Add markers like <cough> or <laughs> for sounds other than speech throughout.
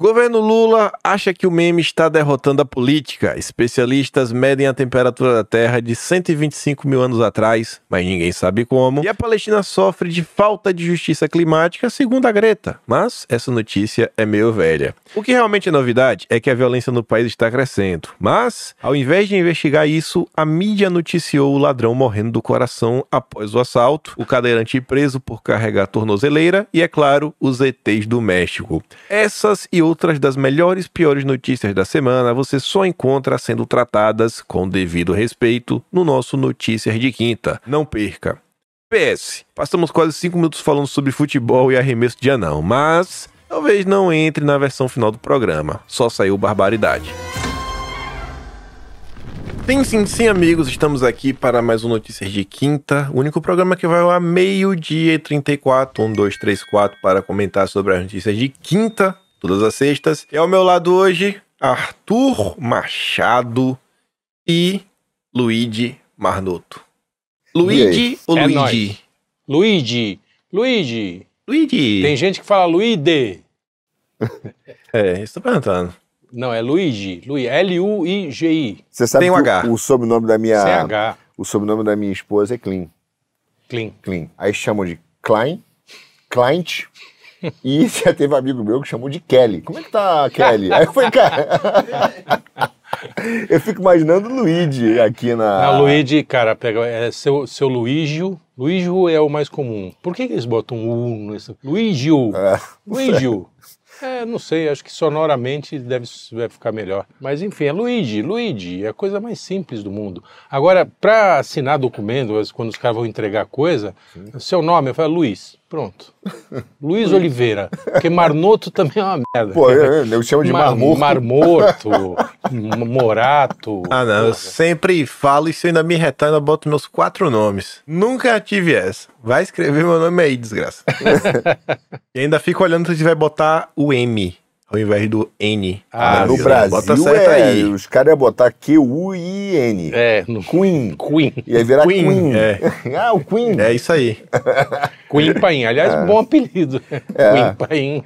Governo Lula acha que o meme está derrotando a política. Especialistas medem a temperatura da Terra de 125 mil anos atrás, mas ninguém sabe como. E a Palestina sofre de falta de justiça climática, segundo a Greta. Mas essa notícia é meio velha. O que realmente é novidade é que a violência no país está crescendo. Mas, ao invés de investigar isso, a mídia noticiou o ladrão morrendo do coração após o assalto, o cadeirante preso por carregar tornozeleira e, é claro, os ETs do México. Essas e outras das melhores e piores notícias da semana você só encontra sendo tratadas com devido respeito no nosso Notícias de Quinta. Não perca! PS, passamos quase 5 minutos falando sobre futebol e arremesso de anão, mas talvez não entre na versão final do programa. Só saiu barbaridade. Sim, sim, sim, amigos, estamos aqui para mais um Notícias de Quinta, o único programa que vai ao meio-dia e 34, 1, 2, 3, 4, para comentar sobre as notícias de quinta todas as sextas. E ao meu lado hoje, Arthur Machado e Luigi Marnoto. Luigi ou É Luigi? nóis. Luigi, Luigi. Luigi. Tem gente que fala Luide. <laughs> É, estou perguntando. Não, é Luigi. Luigi. L-U-I-G-I. Você sabe Tem um que H. o, o sobrenome da minha C-H. o sobrenome da minha esposa é Klein. Clean. Klein. Aí chamam de Klein, Client. E <laughs> já teve um amigo meu que chamou de Kelly. Como é que tá Kelly? Aí foi, cara. <laughs> Eu fico imaginando o Luigi aqui na. Na Luigi, cara, pega, é seu, seu Luígio. Luígio é o mais comum. Por que, que eles botam um U nesse? Luígio. É, Luígio. <laughs> É, não sei, acho que sonoramente deve, deve ficar melhor. Mas enfim, é Luigi, Luigi, é a coisa mais simples do mundo. Agora, para assinar documento, quando os caras vão entregar coisa, seu nome, eu falo Luiz, pronto. Luiz Oliveira, porque Marnoto também é uma merda. Pô, eu, eu chamo de Mar- marmorto. Marmoto, <laughs> Morato. Ah, não, eu sempre falo e se eu ainda me retar, eu boto meus quatro nomes. Nunca tive essa. Vai escrever meu nome aí, desgraça. <laughs> e ainda fico olhando se você vai botar o M ao invés do N. Ah, no. Brasil, Bota certo é, aí. os caras iam botar Q-U-I-N. É, no Queen. Queen. Ia virar Queen, Queen. é. <laughs> ah, o Queen. É isso aí. <laughs> Queen Paim. Aliás, bom apelido. É. Queen Paim.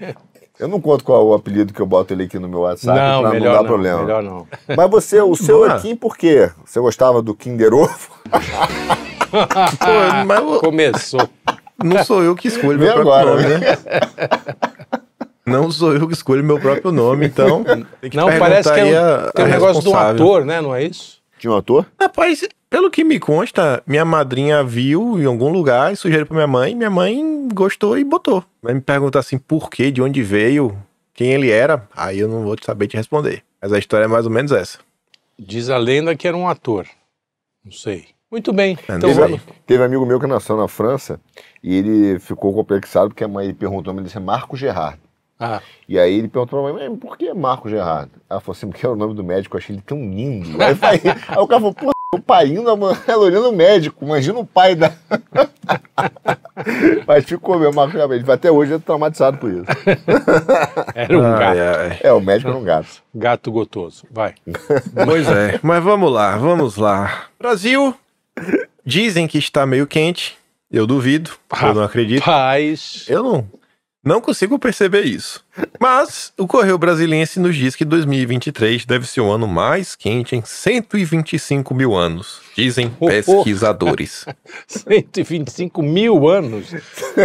Eu não conto qual é o apelido que eu boto ele aqui no meu WhatsApp Não, pra melhor não dar não, problema. melhor não. Mas você, o <laughs> seu é Kim por quê? Você gostava do Kinder Ovo? Pô, mas Começou. não sou eu que escolho próprio agora, nome, né? Não sou eu que escolho meu próprio nome, então <laughs> tem que Não, perguntar parece que é um, a- tem um negócio de um ator, né? Não é isso? Tinha um ator? Rapaz, pelo que me consta, minha madrinha viu em algum lugar e sugeriu pra minha mãe, minha mãe gostou e botou. Mas me pergunta assim, por quê, de onde veio, quem ele era, aí eu não vou saber te responder. Mas a história é mais ou menos essa. Diz a lenda que era um ator. Não sei. Muito bem. É, Então. Teve um amigo meu que nasceu na França e ele ficou complexado porque a mãe perguntou, mas ele disse Marco Gerard. Ah, E aí ele perguntou pra mãe, mas por que Marco Gerard? Ela falou assim, porque é o nome do médico, eu achei ele tão lindo. Aí, vai- <laughs> aí o cara falou, pô, o pai indo, ela olhando o médico, imagina o pai da... <laughs> Mas ficou meu Marco Gerard, ele até hoje é traumatizado por isso. <laughs> era um gato. ai. É, o médico era um gato. Gato gotoso. Vai. Pois é, mas vamos lá, vamos lá. Brasil, dizem que está meio quente, eu duvido, eu não acredito. Paz. Eu não, não consigo perceber isso. Mas o Correio Brasiliense nos diz que 2023 deve ser o ano mais quente em 125 mil anos, dizem Oh, oh. pesquisadores. <laughs> 125 mil anos.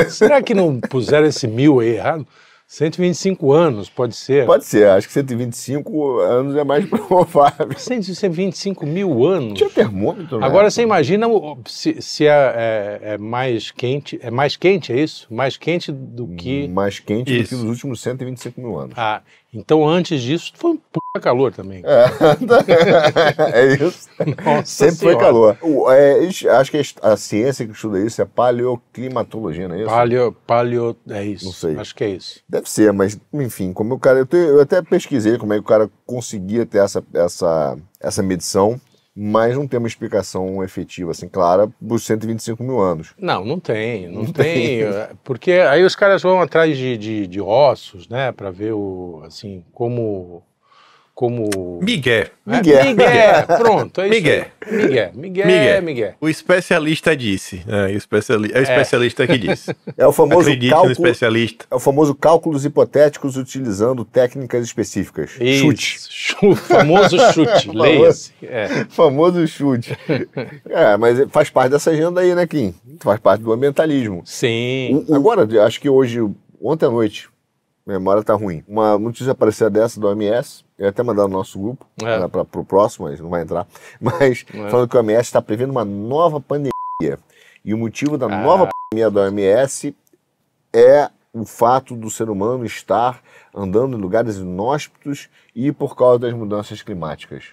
Será que não puseram esse mil aí errado? 125 anos, pode ser. Pode ser, acho que 125 anos é mais <laughs> provável. 125 mil anos. Tinha termômetro, né? Agora você imagina se, se é, é- é mais quente. É mais quente, é isso? Mais quente do que. Mais quente do Isso. que nos últimos 125 mil anos. Ah, então antes disso foi um puta calor também. É, <laughs> é isso. Nossa Sempre foi Senhora. calor. O- é, acho que a ciência que estuda isso é paleoclimatologia, não é isso? Paleo, paleo, é isso. Não sei. Acho que é isso. Deve ser, mas enfim, como o cara. Eu, te- eu até pesquisei como é que o cara conseguia ter essa, essa, essa medição, mas não tem uma explicação efetiva, assim, clara, por 125 mil anos. Não, não tem, não, tem, <laughs> é, porque aí os caras vão atrás de, de, de ossos, né, para ver o, assim, como como. Miguel. É, Miguel. Miguel. Pronto, é isso. Miguel. Miguel. Miguel. Miguel. Miguel. O especialista disse. É, o, especiali... é o especialista que disse. É o famoso Acredite cálculo. especialista. É o famoso cálculos hipotéticos utilizando técnicas específicas. Chute. Isso. Chu- famoso chute. <laughs> Leia-se. É. Famoso chute. é, mas faz parte dessa agenda aí, né, Kim? Faz parte do ambientalismo. Sim. O- Agora, acho que hoje, ontem à noite, minha memória tá ruim. Uma notícia apareceu dessa do OMS, eu ia até mandar no nosso grupo, É. para o próximo, mas não vai entrar. <laughs> Mas É. falando que o OMS está prevendo uma nova pandemia. E o motivo da Ah. nova pandemia da OMS é o fato do ser humano estar andando em lugares inóspitos e por causa das mudanças climáticas.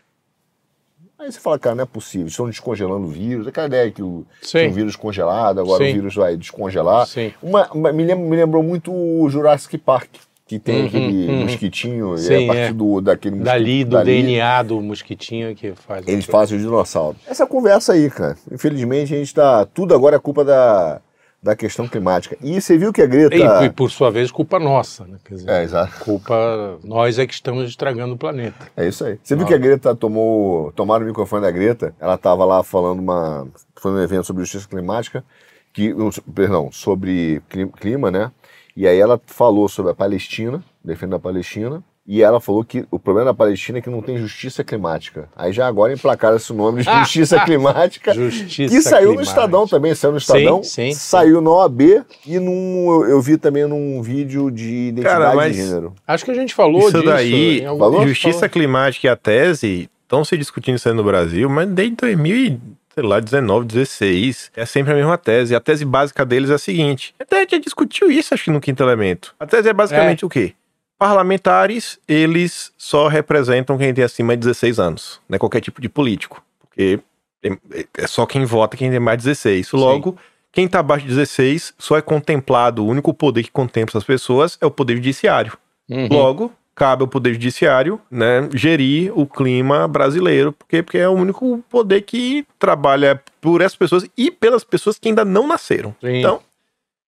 Aí você fala, cara, não é possível, estão descongelando o vírus. Aquela ideia que o, tinha um vírus congelado, agora Sim. o vírus vai descongelar. Uma, uma- me, lem- me lembrou muito o Jurassic Park, que tem Uhum, aquele uhum. mosquitinho, e Sim, é a partir é. do, daquele Dali, mosquito- do DNA do mosquitinho que faz. Eles fazem o dinossauro. Essa conversa aí, cara. Infelizmente, a gente tá. Tudo agora é culpa da, da questão climática. E você viu que a Greta. E, e, por sua vez, culpa nossa, né? Quer dizer, É, exato. culpa. Nós é que estamos estragando o planeta. É isso aí. Você viu que a Greta tomou. Tomaram o microfone da Greta? Ela tava lá falando uma. Falando um evento sobre justiça climática, que, perdão, sobre cli- clima, né? E aí ela falou sobre a Palestina, defendendo a Palestina. E ela falou que o problema da Palestina é que não tem justiça climática. Aí já agora emplacaram esse nome de <laughs> justiça climática. Justiça Que saiu no climática. Estadão também, saiu no Estadão, sim, sim. saiu no OAB e num, eu, eu vi também num vídeo de identidade Cara, mas- de gênero. Acho que a gente falou Isso disso. daí, em algum- Falou? justiça climática e a tese estão se discutindo isso aí no Brasil, mas desde 2000 e, sei lá, 19, 16, é sempre a mesma tese. A tese básica deles é a seguinte, até a gente já discutiu isso, acho que no quinto elemento. A tese é basicamente o quê? Parlamentares, eles só representam quem tem acima de 16 anos, não é qualquer tipo de político, porque tem- é só quem vota quem tem mais de 16. Logo, quem tá abaixo de 16 só é contemplado, o único poder que contempla essas pessoas é o poder judiciário. Uhum. Logo, cabe ao Poder Judiciário né, gerir o clima brasileiro, porque, porque é o único poder que trabalha por essas pessoas e pelas pessoas que ainda não nasceram. Sim. Então,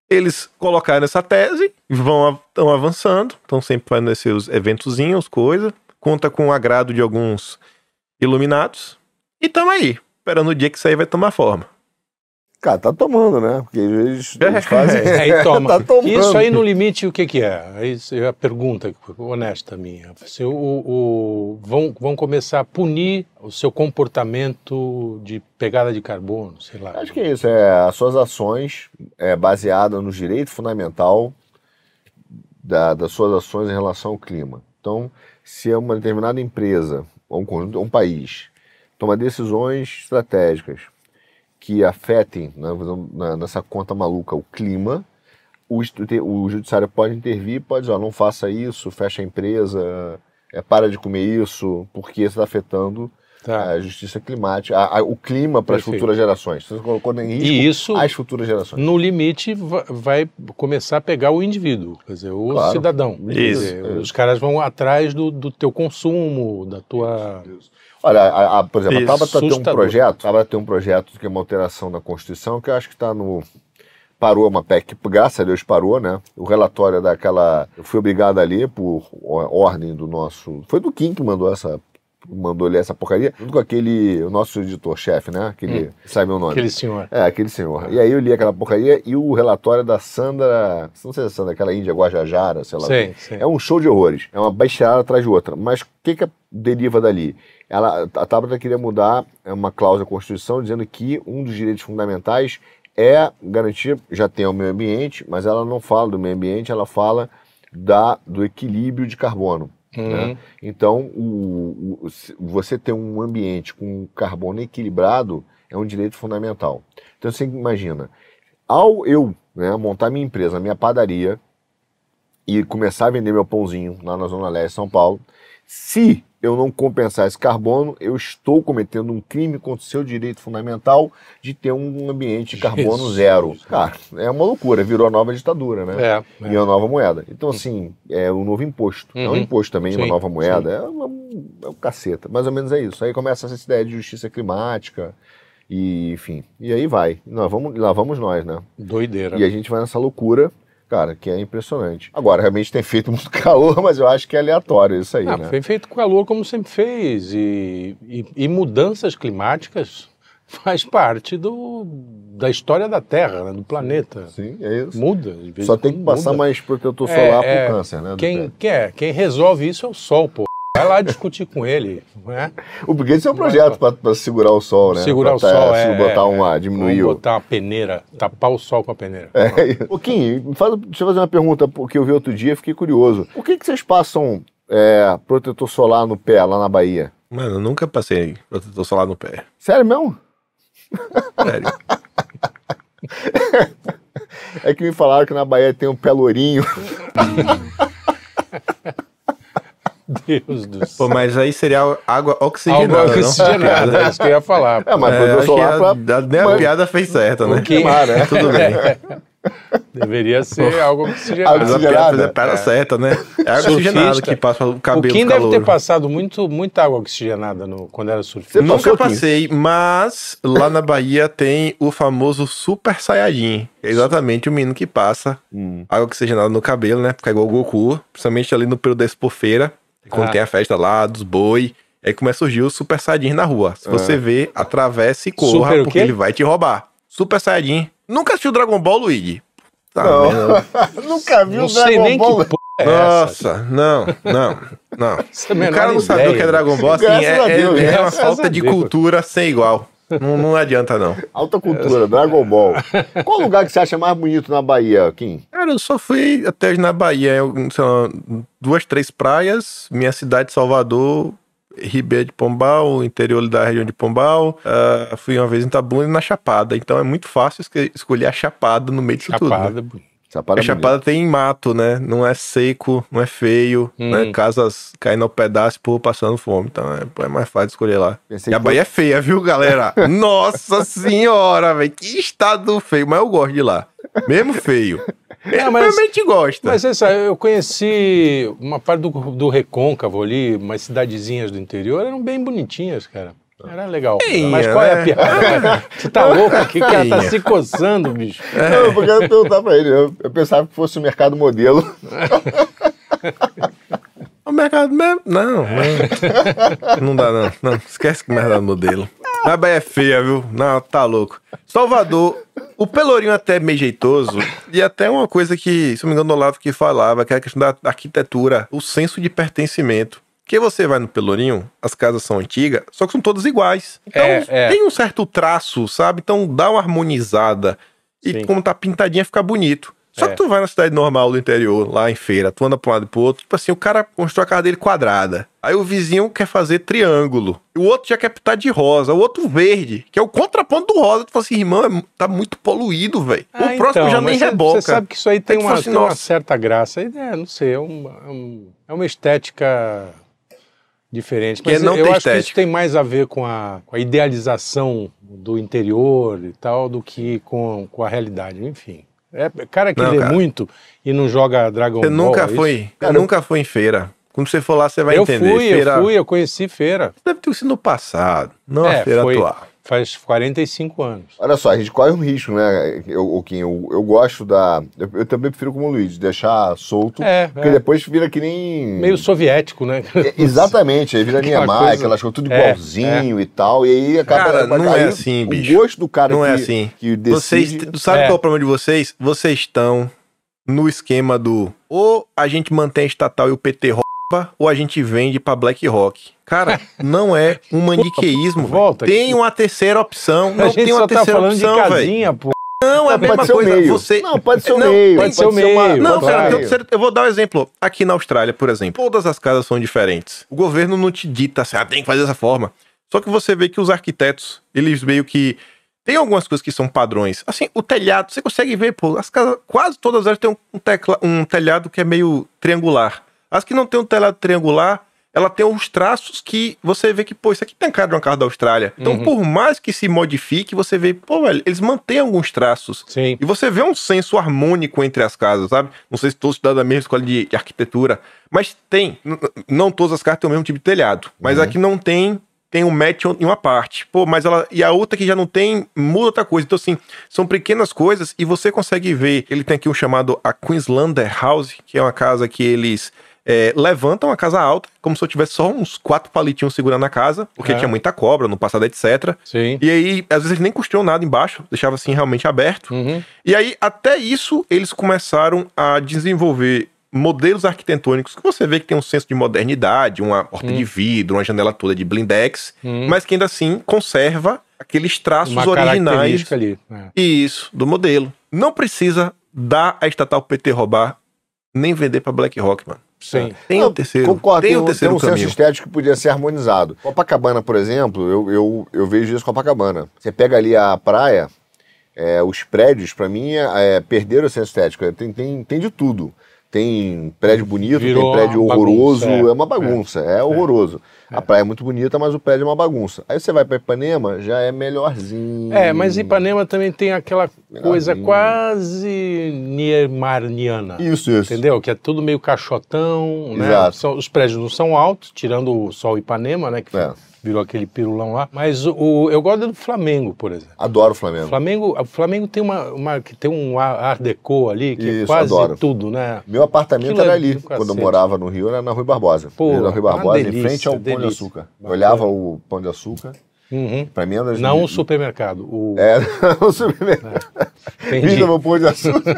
eles colocaram essa tese, vão estão avançando, estão sempre fazendo esses seus eventozinhos, coisa, conta com o agrado de alguns iluminados, e estamos aí, esperando o dia que isso aí vai tomar forma. Cara, tá tomando, né? Porque eles, <laughs> É, eles fazem. <laughs> Aí toma. <laughs> tá tomando. Isso aí no limite, o que, que é? Aí é a pergunta honesta minha. Se o, o- vão, vão começar a punir o seu comportamento de pegada de carbono, sei lá. Acho que é isso, é as suas ações é, baseadas no direito fundamental da- das suas ações em relação ao clima. Então, se é uma determinada empresa ou um, um país toma decisões estratégicas que afetem né, na- nessa conta maluca o clima, o, o judiciário pode intervir, pode dizer, ó, não faça isso, fecha a empresa, é, para de comer isso, porque isso está afetando Tá. a justiça climática, a- a- o clima para as futuras gerações. Você colocou em risco E isso, as futuras gerações. no limite, va- vai começar a pegar o indivíduo, quer dizer, o Claro. cidadão. Isso, dizer, isso. Os caras vão atrás do, do teu consumo, da tua... Olha, a- a- por exemplo, a Tabata tem um projeto, a tem um projeto que é uma alteração na Constituição, que eu acho que está no. Parou uma PEC, graças a Deus parou, né? O relatório é daquela. Eu fui obrigado a ler por ordem do nosso. Foi do Kim que mandou essa. Mandou ler essa porcaria, junto com aquele. O nosso editor-chefe, né? Aquele. Sabe meu nome? Hum. Aquele senhor. É, aquele senhor. E aí eu li aquela porcaria e o relatório da Sandra. Não sei se é Sandra, aquela Índia Guajajara, sei lá. quê. sei. É um show de horrores. É uma bestialhada atrás de outra. Mas o que, que deriva dali? Ela, a Tabata queria mudar uma cláusula da Constituição dizendo que um dos direitos fundamentais é garantir, já tem o meio ambiente, mas ela não fala do meio ambiente, ela fala da, do equilíbrio de carbono. né? Uhum. Então, o- o- você ter um ambiente com carbono equilibrado é um direito fundamental. Então, você imagina, ao eu né, montar minha empresa, minha padaria, e começar a vender meu pãozinho lá na Zona Leste de São Paulo, se eu não compensar esse carbono, eu estou cometendo um crime contra o seu direito fundamental de ter um ambiente de carbono Jesus. zero. Cara, é uma loucura, virou a nova ditadura, né? É, E é. uma nova moeda. Então, assim, é um novo imposto. É um Uhum. imposto também, uma Sim, nova moeda. É, uma, é um caceta. Mais ou menos é isso. Aí começa essa ideia de justiça climática. E, enfim. E aí vai. Nós vamos, lá vamos nós, né? Doideira. E a gente vai nessa loucura Cara, que é impressionante. Agora, realmente tem feito muito <laughs> calor, mas eu acho que é aleatório isso aí, Ah, né? Foi feito com calor como sempre fez. E, e- e mudanças climáticas <laughs> faz parte do, da história da Terra, né, do planeta. Sim, é isso. Muda. Só em tem que passar muda. mais protetor É, solar é. pro câncer, né? Quem, pé. quer, quem resolve isso é o Sol, pô. Vai lá discutir com ele, não é? O esse é um projeto para pra segurar o sol, né? Segurar o Pra sol, se é. botar é, uma, é. diminuir Vamos o... botar uma peneira, tapar o sol com a peneira. É. Ô, Kim, fala- deixa eu fazer uma pergunta que eu vi outro dia, fiquei curioso. Por que, que vocês passam é, protetor solar no pé lá na Bahia? Mano, eu nunca passei protetor solar no pé. Sério mesmo? Sério. <laughs> É que me falaram que na Bahia tem um pelourinho. <laughs> Deus do céu. Pô, mas aí seria água oxigenada, não? oxigenada, é isso que eu ia falar. É, mas É, solar a, pra... a, nem a mas- piada fez certa, né? que- queimar, né? Tudo bem. <laughs> Deveria ser algo Água oxigenado. Mas a Oxigenada? piada fez a piada certa, né? É água oxigenada que passa o O cabelo Kim do deve ter passado muito, muita água oxigenada no, quando era surfista. Você Nunca passei, mas lá na Bahia tem o famoso Super Saiyajin. É exatamente o menino que passa Hum. água oxigenada no cabelo, né? Fica igual o Goku. Principalmente ali no período da expofeira, quando Ah. tem a festa lá dos boi. Aí começa a surgir o Super Saiyajin na rua. Se você vê, atravesse e corra, Super porque ele vai te roubar. Super Saiyajin. Nunca assistiu Dragon Ball, Luigi? Tá, Não. <laughs> Nunca vi Não o sei Dragon nem Ball. que é essa. Nossa, não, não, <laughs> não. É O cara não sabe o que é. Dragon Ball, assim, é, é- é uma falta de cultura sem igual. Não, não adianta, não. Alta cultura, Dragon Ball. Qual lugar que você acha mais bonito na Bahia, Kim? Cara, eu só fui até hoje na Bahia, eu, sei lá, duas, três praias, minha cidade, Salvador, Ribeira de Pombal, interior da região de Pombal. ah, fui uma vez em Itabuna e na Chapada. Então é muito fácil escolher a Chapada no meio disso tudo. né? Chapada. A Chapada tem mato, né? Não é seco, não é feio, Hum. né? Casas caindo ao pedaço, povo passando fome. Então é, é mais fácil escolher lá. Pensei E a Bahia é feia, viu, galera? <laughs> Nossa senhora, velho. Que estado feio. Mas eu gosto de lá. Mesmo feio. Eu <laughs> Não, mas- realmente gosto. Mas essa, eu conheci uma parte do, do Recôncavo ali, umas cidadezinhas do interior, eram bem bonitinhas, cara. Era legal. Mas qual é a né? piada? <laughs> Você tá louco aqui? O cara tá se coçando, bicho. Não, porque eu perguntar pra ele. Eu, eu pensava que fosse o mercado modelo. <laughs> O mercado mesmo? Não, não. Não dá, não. Não, esquece que o mercado modelo. A Bahia é feia, viu? Não, tá louco. Salvador, o Pelourinho até é meio jeitoso. E até uma coisa que, se não me engano, o Olavo que falava, que é a questão da arquitetura, o senso de pertencimento. Porque você vai no Pelourinho, as casas são antigas, só que são todas iguais. Então É, é. tem um certo traço, sabe? Então dá uma harmonizada. E Sim. como tá pintadinha, fica bonito. Só É. que tu vai na cidade normal do interior, lá em feira, tu anda pra um lado e pro outro, tipo assim, o cara constrói a casa dele quadrada. Aí o vizinho quer fazer triângulo. O outro já quer pintar de rosa, o outro verde, que é o contraponto do rosa. Tu fala assim, irmão, é- tá muito poluído, velho. Ah, o próximo então, já nem reboca. Você sabe que isso aí tem, uma, assim, tem uma certa graça. É, não sei, é uma, é é uma estética diferente. Que Mas não eu acho que isso estética. tem mais a ver com a, com a idealização do interior e tal do que com, com a realidade. Enfim. É cara que Não, lê cara. muito e não joga Dragon Você Ball. nunca é isso? foi, Cara, nunca foi em feira. Quando você for lá, você vai Eu entender. fui, feira... eu fui, eu conheci feira. Deve ter sido no passado, não É, a feira foi- atual. Faz 45 anos. Olha só, a gente corre um risco, né? Eu, o Kim, eu, eu gosto da. Eu, eu também prefiro como o Luiz, de deixar solto. É, Porque é. depois vira que nem. Meio soviético, né? É, Exatamente, aí vira <laughs> Aquela Niemeyer, coisa- aquelas coisas tudo É, igualzinho e tal, e aí acaba. Cara, não aí é assim, o bicho. gosto do cara Não que, é assim. que Vocês, decide... tu sabe É. qual é o problema de vocês? Vocês estão no esquema do ou a gente mantém a estatal e o PT ou a gente vende pra Black Rock. Cara, não é um maniqueísmo. <laughs> volta. Tem uma terceira opção. a Não gente tem uma tá terceira falando opção, de velho. Não, é a pode mesma coisa. meio. Você... Não, pode ser o Não, meio. pode ser o uma- meio. Não, Pode cara, eu, eu vou dar um exemplo. Aqui na Austrália, por exemplo, todas as casas são diferentes. O governo não te dita assim, ah, tem que fazer dessa forma. Só que você vê que os arquitetos, eles meio que. Tem algumas coisas que são padrões. Assim, o telhado, você consegue ver, pô, as casas, quase todas elas têm um tecla- um telhado que é meio triangular. As que não tem um telhado triangular, ela tem uns traços que você vê que, pô, isso aqui tem cara de uma casa da Austrália. Então, Uhum. por mais que se modifique, você vê, pô, velho, eles mantêm alguns traços. Sim. E você vê um senso harmônico entre as casas, sabe? Não sei se todos estudaram da mesma escola de, de arquitetura, mas tem. Não todas as casas têm o mesmo tipo de telhado, mas Uhum. aqui não tem tem um match em uma parte. Pô, mas ela. E a outra que já não tem, muda outra coisa. Então, assim, são pequenas coisas e você consegue ver. Ele tem aqui um chamado a Queenslander House, que é uma casa que eles. É, levantam a casa alta, como se eu tivesse só uns quatro palitinhos segurando a casa, porque É. tinha muita cobra no passado, etc. Sim. E aí, às vezes, eles nem construíam nada embaixo, deixava assim realmente aberto. Uhum. E aí, até isso, eles começaram a desenvolver modelos arquitetônicos que você vê que tem um senso de modernidade, uma porta Hum. de vidro, uma janela toda de blindex, mas que ainda assim conserva aqueles traços Uma originais. ali. É. Isso, do modelo. Não precisa dar a estatal PT roubar, nem vender pra BlackRock, mano. Sim. Tem Não, o terceiro, Concordo, tem tem, o um, terceiro tem um senso caminho. estético que podia ser harmonizado. Copacabana, por exemplo, eu, eu, eu vejo isso com Copacabana. Você pega ali a praia, é, os prédios, pra mim, é, é, perderam o senso estético. Tem, tem, tem de tudo. Tem prédio bonito, Virou tem prédio horroroso, bagunça, é. é, uma bagunça, é, horroroso. A praia é muito bonita, mas o prédio é uma bagunça. Aí você vai pra Ipanema, já é melhorzinho. É, mas Ipanema também tem aquela coisa quase niemarniana. Isso, isso. Entendeu? Que é tudo meio caixotão, né? Exato. São- os prédios não são altos, tirando o Sol Ipanema, né? Que É. virou aquele pirulão lá. Mas o, eu gosto do Flamengo, por exemplo. Adoro o O Flamengo. Flamengo, o Flamengo tem uma, uma que tem um ar art deco ali que é Isso, quase adoro. tudo, né? Meu apartamento Aquilo era é ali, do quando eu morava no Rio, era na Rui Barbosa. Pô, na Rui uma Barbosa, em delícia, frente ao Pão de delícia. Açúcar. Eu olhava o Pão de Açúcar, Uhum. pra mim era... Não o supermercado. O... É, <laughs> o supermercado. Entendi. Vista meu Pão de Açúcar.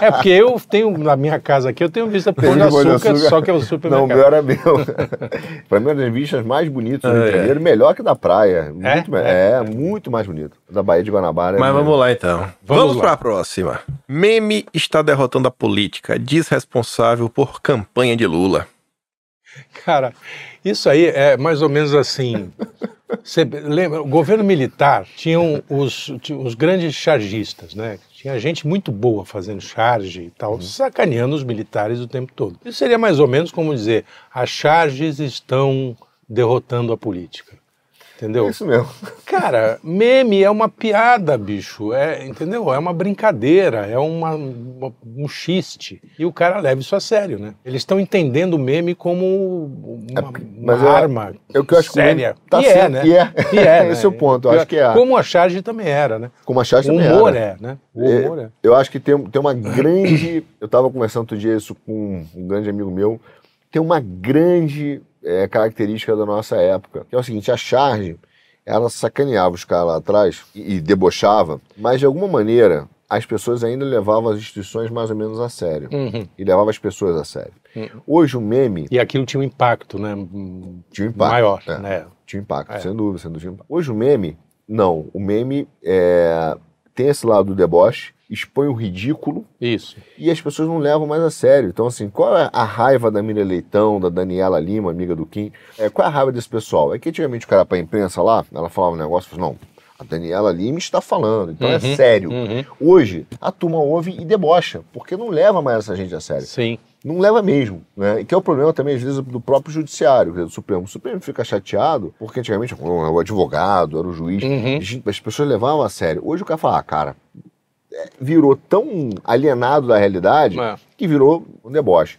É porque eu tenho na minha casa aqui, eu tenho vista Tem Pão de açúcar, Açúcar. só que é o Não, o supermercado. meu era meu. <laughs> pra mim, é uma das vistas mais bonitas do Rio de Janeiro, melhor que da praia. Muito, me- É? é, muito mais bonito. Da Baía de Guanabara. é Mas muito- vamos lá então. Vamos Vamos, para a próxima. Meme está derrotando a política, diz responsável por campanha de Lula. Cara, isso aí é mais ou menos assim. Você lembra, o governo militar tinham os, tinha os grandes chargistas, né? Tinha gente muito boa fazendo charge e tal, sacaneando os militares o tempo todo. Isso seria mais ou menos como dizer: as charges estão derrotando a política. Entendeu? É isso mesmo. <laughs> Cara, meme é uma piada, bicho. É, entendeu? É uma brincadeira, é uma, uma- um xiste. E o cara leva isso a sério, né? Eles estão entendendo o meme como uma, eu- arma é o que eu acho que o séria. meme tá e é, né? e é. E é, <laughs> Esse é o ponto, eu acho que é. Como a charge também era, né? Como a O também humor era. é, né? O humor é. Eu acho que tem, tem uma grande. Eu estava conversando outro dia isso com um grande amigo meu. Tem uma grande é, característica da nossa época, que é o seguinte: a charge, ela sacaneava os caras lá atrás e, e debochava, mas de alguma maneira as pessoas ainda levavam as instituições mais ou menos a sério. Uhum. E levavam as pessoas a sério. Uhum. Hoje o meme E aquilo tinha um impacto, né? Tinha um impacto. Maior, é. né? Tinha impacto, É. sem dúvida, sem dúvida. Hoje o meme, não. O meme é, tem esse lado do deboche, expõe o ridículo Isso. e as pessoas não levam mais a sério. Então, assim, qual é a raiva da Miriam Leitão, da Daniela Lima, amiga do Kim? É, qual é a raiva desse pessoal? É que antigamente o cara pra imprensa lá, ela falava um negócio, falava, não, a Daniela Lima está falando, então é Uhum, sério. uhum. Hoje, a turma ouve e debocha, porque não leva mais essa gente a sério. Sim. Não leva mesmo, né? E que é o problema também, às vezes, do próprio judiciário, do Supremo. O Supremo fica chateado, porque antigamente era o advogado, era o juiz, Uhum. As pessoas levavam a sério. Hoje o cara fala, ah, cara, é, virou tão alienado da realidade É. que virou um deboche.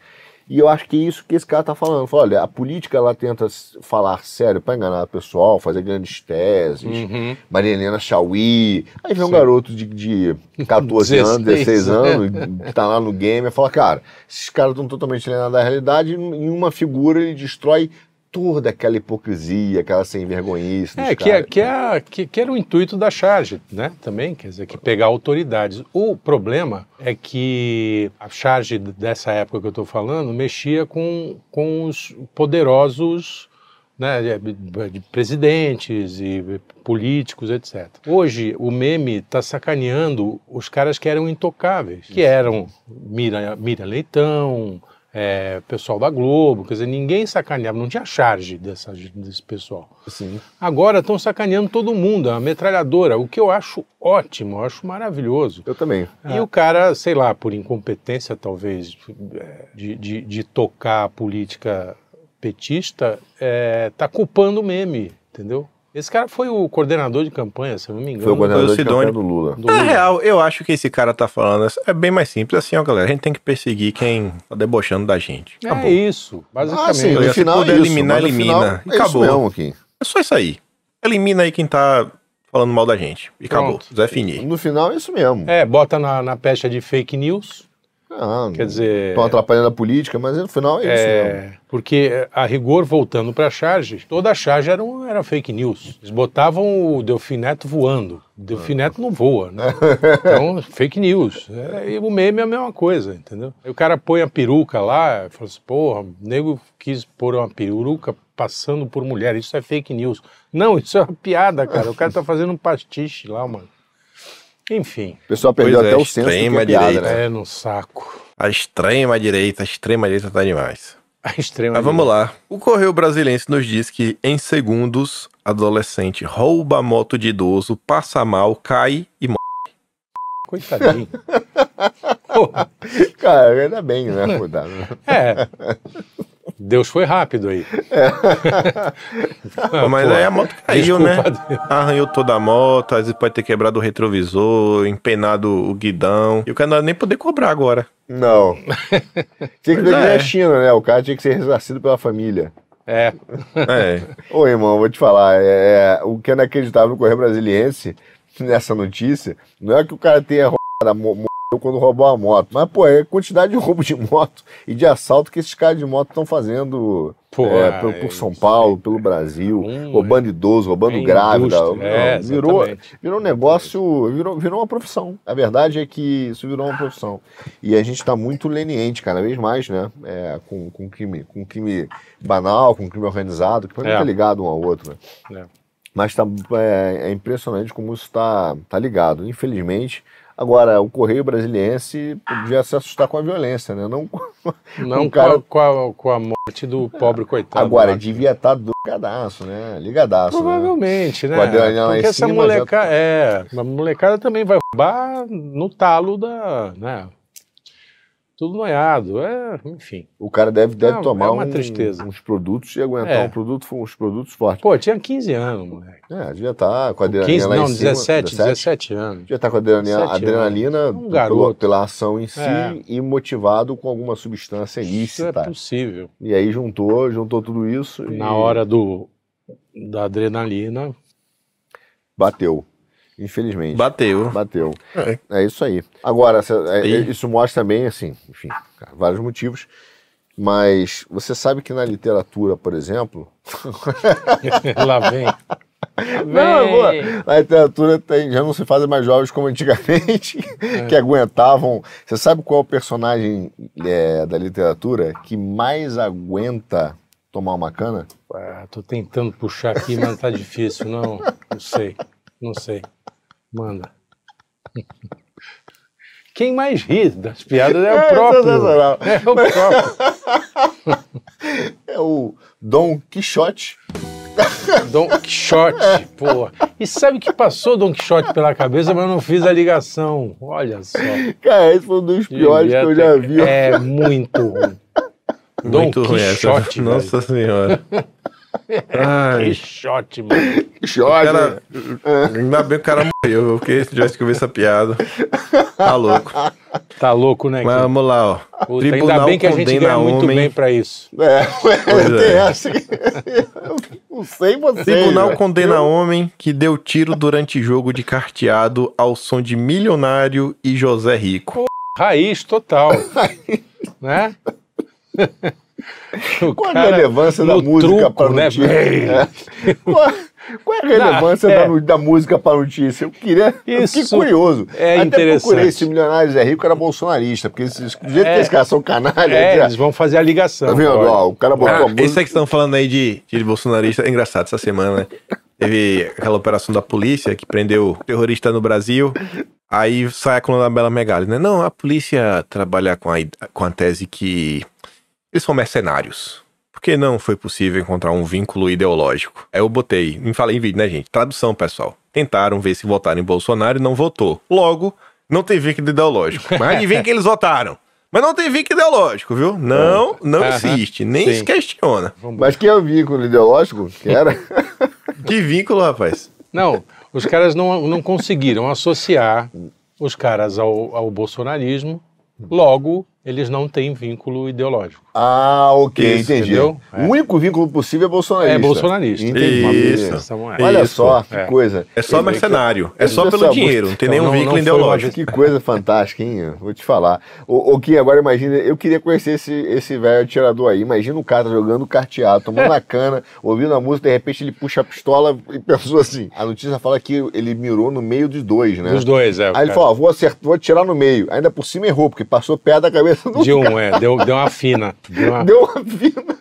E eu acho que é isso que esse cara tá falando. Fala, olha, a política ela tenta falar sério para enganar o pessoal, fazer grandes teses. Uhum. Maria Helena Chauí. Aí vem um Sim. garoto de, de 14 <laughs> anos, 16 16, anos, que tá lá no game e fala, cara, esses caras estão totalmente alienados da realidade e em uma figura ele destrói toda aquela hipocrisia, aquela sem vergonhice. É, que, é, que, é, que, que era o intuito da charge, né? Também, quer dizer, que pegar autoridades. O problema é que a charge dessa época que eu estou falando mexia com, com os poderosos né, de presidentes e políticos, etc. Hoje, o meme está sacaneando os caras que eram intocáveis, que eram Mira, Mira Leitão, é, pessoal da Globo, quer dizer, ninguém sacaneava, não tinha charge dessa, desse pessoal. Sim. Agora estão sacaneando todo mundo, a metralhadora, o que eu acho ótimo, eu acho maravilhoso. Eu também. E o cara, sei lá, por incompetência talvez é, de, de, de tocar a política petista, está culpando o meme, entendeu? Esse cara foi o coordenador de campanha, se eu não me engano. Foi o coordenador de Sidônio. campanha do Lula. do Lula. real, eu acho que esse cara tá falando é bem mais simples assim, ó, galera. A gente tem que perseguir quem tá debochando da gente. É isso, basicamente. Ah, sim, Se no final puder é isso, eliminar, elimina. final E É isso acabou. mesmo, Kim. É só isso aí. Elimina aí quem tá falando mal da gente. E acabou. Pronto. Zé Fini. No final é isso mesmo. É, bota na, na pecha de fake news. Ah, Quer dizer. Estão atrapalhando a política, mas no final é isso mesmo. É, porque a rigor, voltando para a charge, toda a charge era, um- era fake news. Eles botavam o Delfim Neto voando. O Delfim Neto não voa, né? Então, <laughs> fake news. É, e o meme é a mesma coisa, entendeu? Aí o cara põe a peruca lá, fala assim, porra, o nego quis pôr uma peruca passando por mulher, isso é fake news. Não, isso é uma piada, cara. O cara tá fazendo um pastiche lá, mano. Enfim, O pessoal perdeu Pois é, até o senso do que extrema é piada, direita. né? é no saco. A extrema direita, a extrema direita tá demais. A extrema Mas vamos lá. O Correio Brasilense nos diz que em segundos, adolescente rouba a moto de idoso, passa mal, cai e morre. Coitadinho. Porra. <laughs> Cara, ainda bem, né? Cuidado. né? É. <laughs> Deus foi rápido aí. <laughs> Pô, mas pô, aí a moto caiu, desculpa né? Deus. Arranhou toda a moto, às vezes pode ter quebrado o retrovisor, empenado o guidão. E o cara não vai nem poder cobrar agora. Não. <laughs> Tinha que ver é. a China, né? O cara tinha que ser ressarcido pela família. É. É. <laughs> Ô, irmão, vou te falar, é, o que é inacreditável no Correio Brasiliense, nessa notícia, não é que o cara tenha roubado a quando roubou a moto, mas, pô, é a quantidade de roubo de moto e de assalto que esses caras de moto estão fazendo Pô, é, é por, por São Paulo, pelo Brasil, Hum, roubando idoso, roubando é grávida. indústria, é, Não, virou, virou um negócio, virou, virou uma profissão. A verdade é que isso virou uma profissão. E a gente está muito leniente cada vez mais, né? É, com, com, crime, com crime banal, com crime organizado, que É. tá ligado um ao outro, né? É. Mas tá, é, é impressionante como isso está tá ligado, infelizmente. Agora, o Correio Brasiliense podia se assustar com a violência, né? Não, <laughs> Não o cara- com, a, com a- morte do pobre coitado. Agora, lá. devia estar do ligadaço, né? Ligadaço. né? Provavelmente, né? Lá Porque essa molecada. É, a molecada também vai roubar no talo da. Né? Tudo noiado. É, enfim. O cara deve, deve Não, tomar é uma um- tristeza. uns produtos e aguentar É. um produto, uns produtos fortes. Pô, tinha 15 anos, moleque. É, devia estar com a adrenalina 15, lá não, em cima. 17, 17 anos. Devia estar com a adrenalina, 17 adrenalina Um pela, garoto. pela ação em si É. e motivado com alguma substância Isso é ilícita. possível. E aí juntou, juntou tudo isso e Na hora do, da adrenalina. bateu. Infelizmente. Bateu. Bateu. É. É isso aí. Agora, é- é- isso mostra também, assim, enfim, vários motivos. Mas você sabe que na literatura, por exemplo, <laughs> Lá vem. Não, boa. Na literatura tem, já não se fazem mais jovens como antigamente, É. <laughs> que aguentavam. Você sabe qual é o personagem é, da literatura que mais aguenta tomar uma cana? Ah, tô tentando puxar aqui, mas tá difícil. Não, não sei. Não sei. Manda. Quem mais ri das piadas é o É, próprio. sensacional. É o próprio. <laughs> É o Dom Quixote. Dom Quixote, pô. E sabe que passou Dom Quixote pela cabeça, mas eu não fiz a ligação. Olha só. Cara, esse foi um dos piores que eu já vi. É muito ruim. Dom Muito ruim essa. Quixote, velho. Nossa senhora. Ai, Quixote, mano. Quixote. cara, ainda bem que o cara morreu, porque se tivesse que ouvir essa piada. Tá louco. Tá louco, né? Mas vamos lá, ó. Puta, ainda bem que a gente condena ganha muito homem. bem pra isso. É, Pois é. essa. que- <laughs> Não sei você. Tribunal né? condena homem que deu tiro durante jogo de carteado ao som de Milionário e José Rico. Raiz total. <laughs> né? O Qual a relevância da música truco, para né? notícia? <laughs> É. Qual, qual é a relevância Não, é. da, da música para notícia? Eu queria. Isso curioso. é Até interessante. procurei se Milionários é Rico era bolsonarista, porque esses, do jeito É. que esses caras são canalha. É, já- eles vão fazer a ligação. tá vendo? olha. Ó, o cara botou Ah, a música. esse aí que estão falando aí de, de bolsonarista é engraçado essa semana, né? Teve aquela operação da polícia que prendeu terrorista no Brasil. Aí sai a coluna da Bela Megali, né? Não, a polícia trabalha com a, com a tese que eles são mercenários. Por que não foi possível encontrar um vínculo ideológico? Aí eu botei, me falei em vídeo, né, gente? Tradução, pessoal. Tentaram ver se votaram em Bolsonaro e não votou. Logo, não tem vínculo ideológico. Mas adivinha que eles votaram. Mas não tem vínculo ideológico, viu? Não, não Aham, existe, nem sim. se questiona. Mas quem é o vínculo ideológico? Que era? <laughs> Que vínculo, rapaz? Não, os caras não, não conseguiram associar os caras ao, ao bolsonarismo, logo, eles não têm vínculo ideológico. Ah, ok, Isso, entendi. entendeu? O único vínculo possível é bolsonarista. É bolsonarista. Entendi. Isso. moeda. Olha Isso. só, que É. coisa. É só mercenário. É Esse só pelo dinheiro. Não tem Então, nenhum não- vínculo não foi ideológico. Que coisa fantástica, hein? Vou te falar. O, o que agora imagina, eu queria conhecer esse, esse velho atirador aí. Imagina o cara jogando carteado, tomando a cana, <laughs> ouvindo a música, de repente ele puxa a pistola e pensou assim. A notícia fala que ele mirou no meio dos dois, né? Dos dois, é. Aí ele cara. falou: ó, vou, acertar, vou atirar no meio. Ainda por cima errou, porque passou perto da cabeça do De <laughs> um, é. Deu, deu uma fina. Deu uma... Deu uma fina.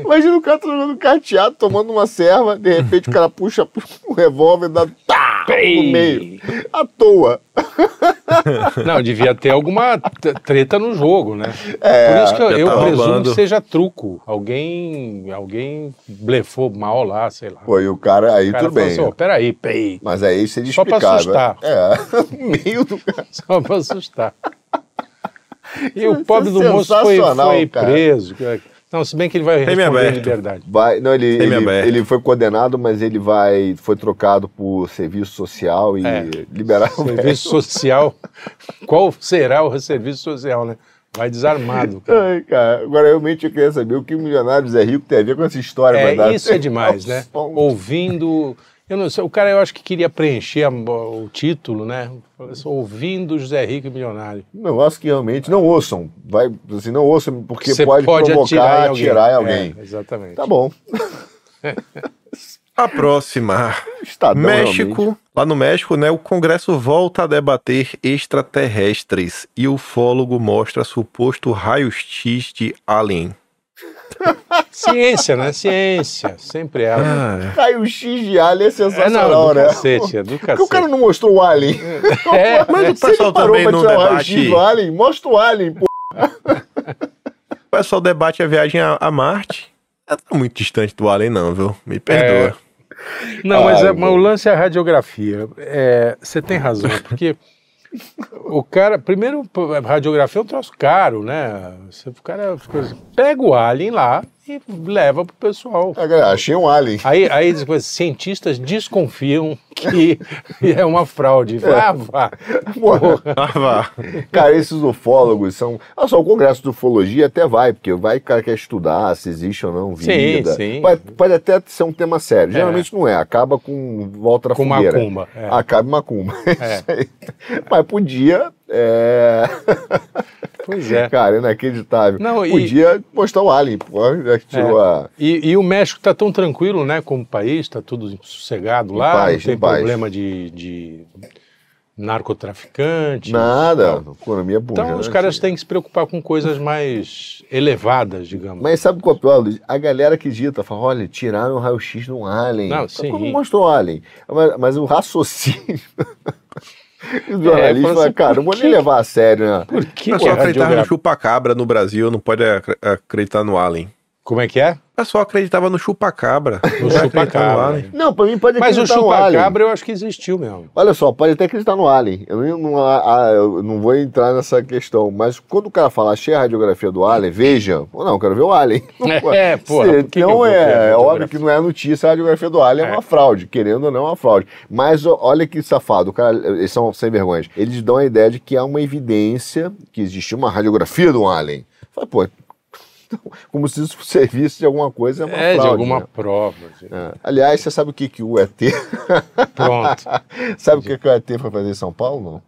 Imagina o cara jogando carteado, tomando uma serva, de repente o cara puxa o revólver e dá tá, no meio. À toa. Não, devia ter alguma treta no jogo, né? É, Por isso que eu, eu tá presumo roubando. que seja truco. Alguém, alguém blefou mal lá, sei lá. Pô, e o cara, aí o cara tudo bem. assim, "Ô, peraí, peraí. Mas aí seria Só pra assustar. É, <laughs> no meio do cara. Só pra assustar. <laughs> E o é pobre do moço foi, foi preso. Não, se bem que ele vai responder liberdade. Vai, não, ele, ele, ele foi condenado, mas ele vai, foi trocado por serviço social e É. liberaram o velho. Serviço social. Qual será o serviço social, né? Vai desarmado. Cara. Ai, cara, agora realmente eu queria saber o que o milionário Zé Rico tem a ver com essa história. É, isso é <laughs> demais, né? Som. Ouvindo. Eu não sei, o cara eu acho que queria preencher a- o título, né? Ouvindo José Rico e Milionário. Um negócio que realmente não ouçam. Vai, assim, não ouçam, porque Você pode, provocar, atirar em alguém. atirar em alguém. É, exatamente. Tá bom. A próxima. Estadão, México. realmente. Lá no México, né? O Congresso volta a debater extraterrestres e o ufólogo mostra suposto raio-x de alien. Ciência, né? Ciência. Sempre é. Ah, Raio-X de alien é é sensacional, não, do né? cacete, é do Porque cacete. o cara não mostrou o alien. É, <laughs> mas o pessoal parou também não tirar o raio-x debate. do alien, mostra o alien, pô. o pessoal debate a viagem a, a Marte. Não tá muito distante do alien, não, viu? Me perdoa. Não, mas, Ai, é- mas o lance é a radiografia. É, Você tem razão, porque o cara, primeiro, radiografia é um troço caro, né? O cara pega o alien lá e leva pro pessoal. Ah, achei um alien. Aí, aí depois, cientistas desconfiam que <laughs> é uma fraude. Ah, vá. Porra. Ah, vá. Cara, esses ufólogos são. Olha só, o Congresso de Ufologia até vai, porque vai que o cara quer estudar se existe ou não vida. sim. Pode, pode até ser um tema sério. É. Geralmente não é, acaba com volta da Com fogueira. macumba, é. Acaba macumba. É. <laughs> Mas podia. É... Pois é. Cara, inacreditável. Não, e- podia mostrar o Alien, que tirou a. E, e o México está tão tranquilo, né, como país, está tudo sossegado Em lá, paz, não tem problema de, de narcotraficante. Nada. Não. Economia Então pujante. os caras têm que se preocupar com coisas mais elevadas, digamos. Mas sabe qual é o pior? A galera acredita, fala, olha, tiraram o raio-x de um alien. Não, Mas sim. Como mostrou o alien? Mas, mas o raciocínio... <laughs> Os É, jornalistas falam, assim, cara, não vou nem levar a sério, né? Por O que, que pessoal é acreditava no chupacabra no Brasil, não pode ac- acreditar no alien. Como é que é? O pessoal acreditava no chupacabra. No acreditar chupacabra. alien. Não, pra mim pode Mas o acreditar no alien. chupacabra eu acho que existiu mesmo. Olha só, pode até acreditar no Alien. Eu não, não- ah, eu não vou entrar nessa questão. Mas quando o cara fala, achei a radiografia do Alien, veja. Ou não, eu quero ver o Alien. <laughs> É, eu então é, é óbvio que não é notícia, a radiografia do Alien é, É. uma fraude. Querendo ou não, é uma fraude. Mas olha que safado, o cara, eles são sem vergonhas. Eles dão a ideia de que há uma evidência que existe uma radiografia do Alien. Fala, pô, <laughs> como se isso servisse de alguma coisa, é uma É, de alguma né? prova. gente. É. Aliás, você sabe o que, que o ET. <laughs> Pronto. sabe o que, que o ET foi fazer em São Paulo? Não?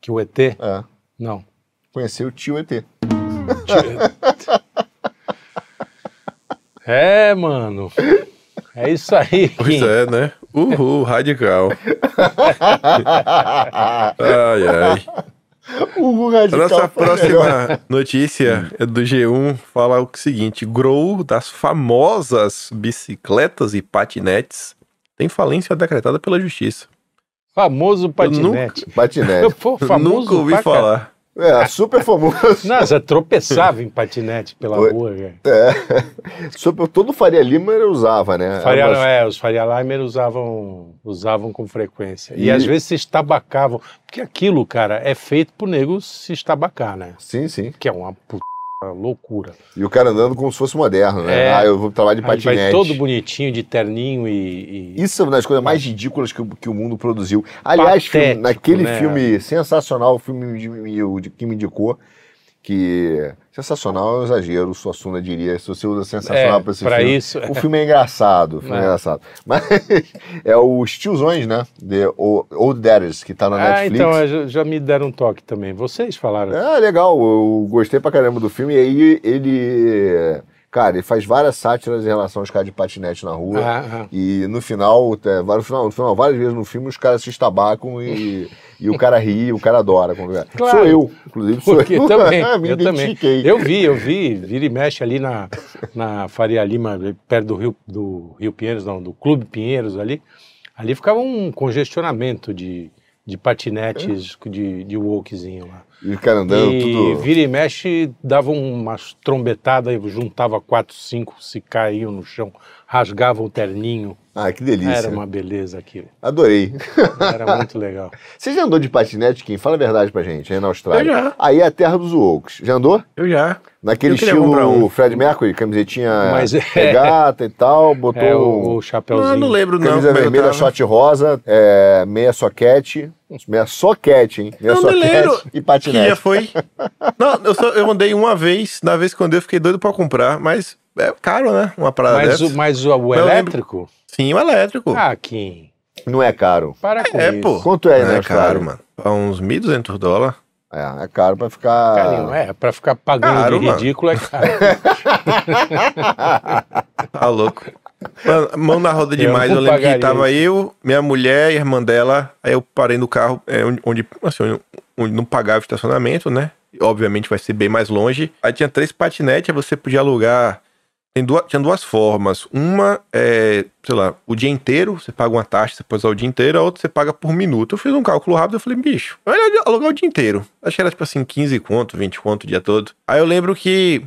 Que o ET? É. Não. Conheceu o tio ET. É, mano. É isso aí. Pois Kim. é, né? Uhul, radical. <laughs> Ai, ai. O Google A nossa próxima notícia é do G1 fala o seguinte: Grow das famosas bicicletas e patinetes tem falência decretada pela justiça. Famoso patinete. Patinete. <laughs> Pô, famoso Nunca ouvi falar. É, super famoso. Nossa, tropeçava em <laughs> patinete pela rua, velho. É. <laughs> Super, todo Faria Lima usava, né? Faria, é, os Faria Limer usavam, usavam com frequência. E, E- às vezes se estabacavam. Porque aquilo, cara, é feito pro nego se estabacar, né? Sim, sim. Que é uma puta loucura. E o cara andando como se fosse moderno, né? É. Ah, eu vou trabalhar de Aí vai patinete. todo bonitinho, de terninho e... e- Isso é uma das coisas mais ridículas que, o- que o mundo produziu. Aliás, filme- Patético, naquele né? filme sensacional, o filme de, de- que me indicou, que sensacional é um exagero, o Suassuna diria, se você usa sensacional É, para esse filme. isso, O filme é engraçado, o filme é, É. engraçado. <laughs> Mas é os tiozões, né? The Old Daddies, que tá na Ah, Netflix. então, é, já, me deram um toque também. Vocês falaram. É legal, eu gostei pra caramba do filme. E aí ele. Cara, ele faz várias sátiras em relação aos caras de patinete na rua. Ah. E no final, é, no final, no final, várias vezes no filme, os caras se estabacam e, <laughs> e o cara ri, o cara adora. Claro. Sou eu, inclusive sou Porque eu. <laughs> também, Me eu também. Eu vi, eu vi, vira e mexe ali na, na Faria Lima, perto do Rio, do Rio Pinheiros, não, do Clube Pinheiros ali. Ali ficava um congestionamento de, de patinetes, de, de walkzinho lá. E o cara andando e tudo. vira e mexe, dava umas trombetadas, juntava quatro, cinco, se caíam no chão, rasgavam o terninho. Ah, que delícia. Era uma beleza aquilo. Adorei. Era muito legal. <laughs> Você já andou de patinete, Kim? Fala a verdade pra gente, aí na Austrália. Eu já. Aí é a terra dos Oaks. Já andou? Eu já. Naquele Eu estilo um. Fred Mercury, camisetinha Mas é- regata e tal, botou É o, o chapéuzinho. Não, eu não lembro, não. camisa que vermelha, tava. short rosa, é, meia soquete, meia soquete, hein? Meia Eu não soquete lembro e Que patinete. já foi. <laughs> Não, eu, só, eu andei uma vez. Na vez que eu andei, eu fiquei doido pra comprar. Mas é caro, né? Uma parada Mas, dessa. o, mas o, o eu lembro- elétrico? Sim, o elétrico. Ah, Kim, Não é caro. para com é, isso. pô. Quanto é, Não né, é caro, mano. É uns 1.200 dólares. É, é caro pra ficar... Carinho, é, pra ficar pagando Caro, de mano. ridículo é caro. <laughs> Tá louco. Mano, mão na roda Eu demais. não Eu, lembro que tava isso. eu, minha mulher e a irmã dela. Aí eu parei no carro, é, onde, onde, assim, onde- onde não pagava estacionamento, né? Obviamente vai ser bem mais longe. Aí tinha três patinetes, aí você podia alugar. Tem duas, tinha duas formas. Uma é, sei lá, o dia inteiro, você paga uma taxa, você pode usar o dia inteiro, a outra você paga por minuto. Eu fiz um cálculo rápido, eu falei, bicho, olha alugar o dia inteiro. Acho que era tipo assim, 15 conto, 20 conto o dia todo. Aí eu lembro que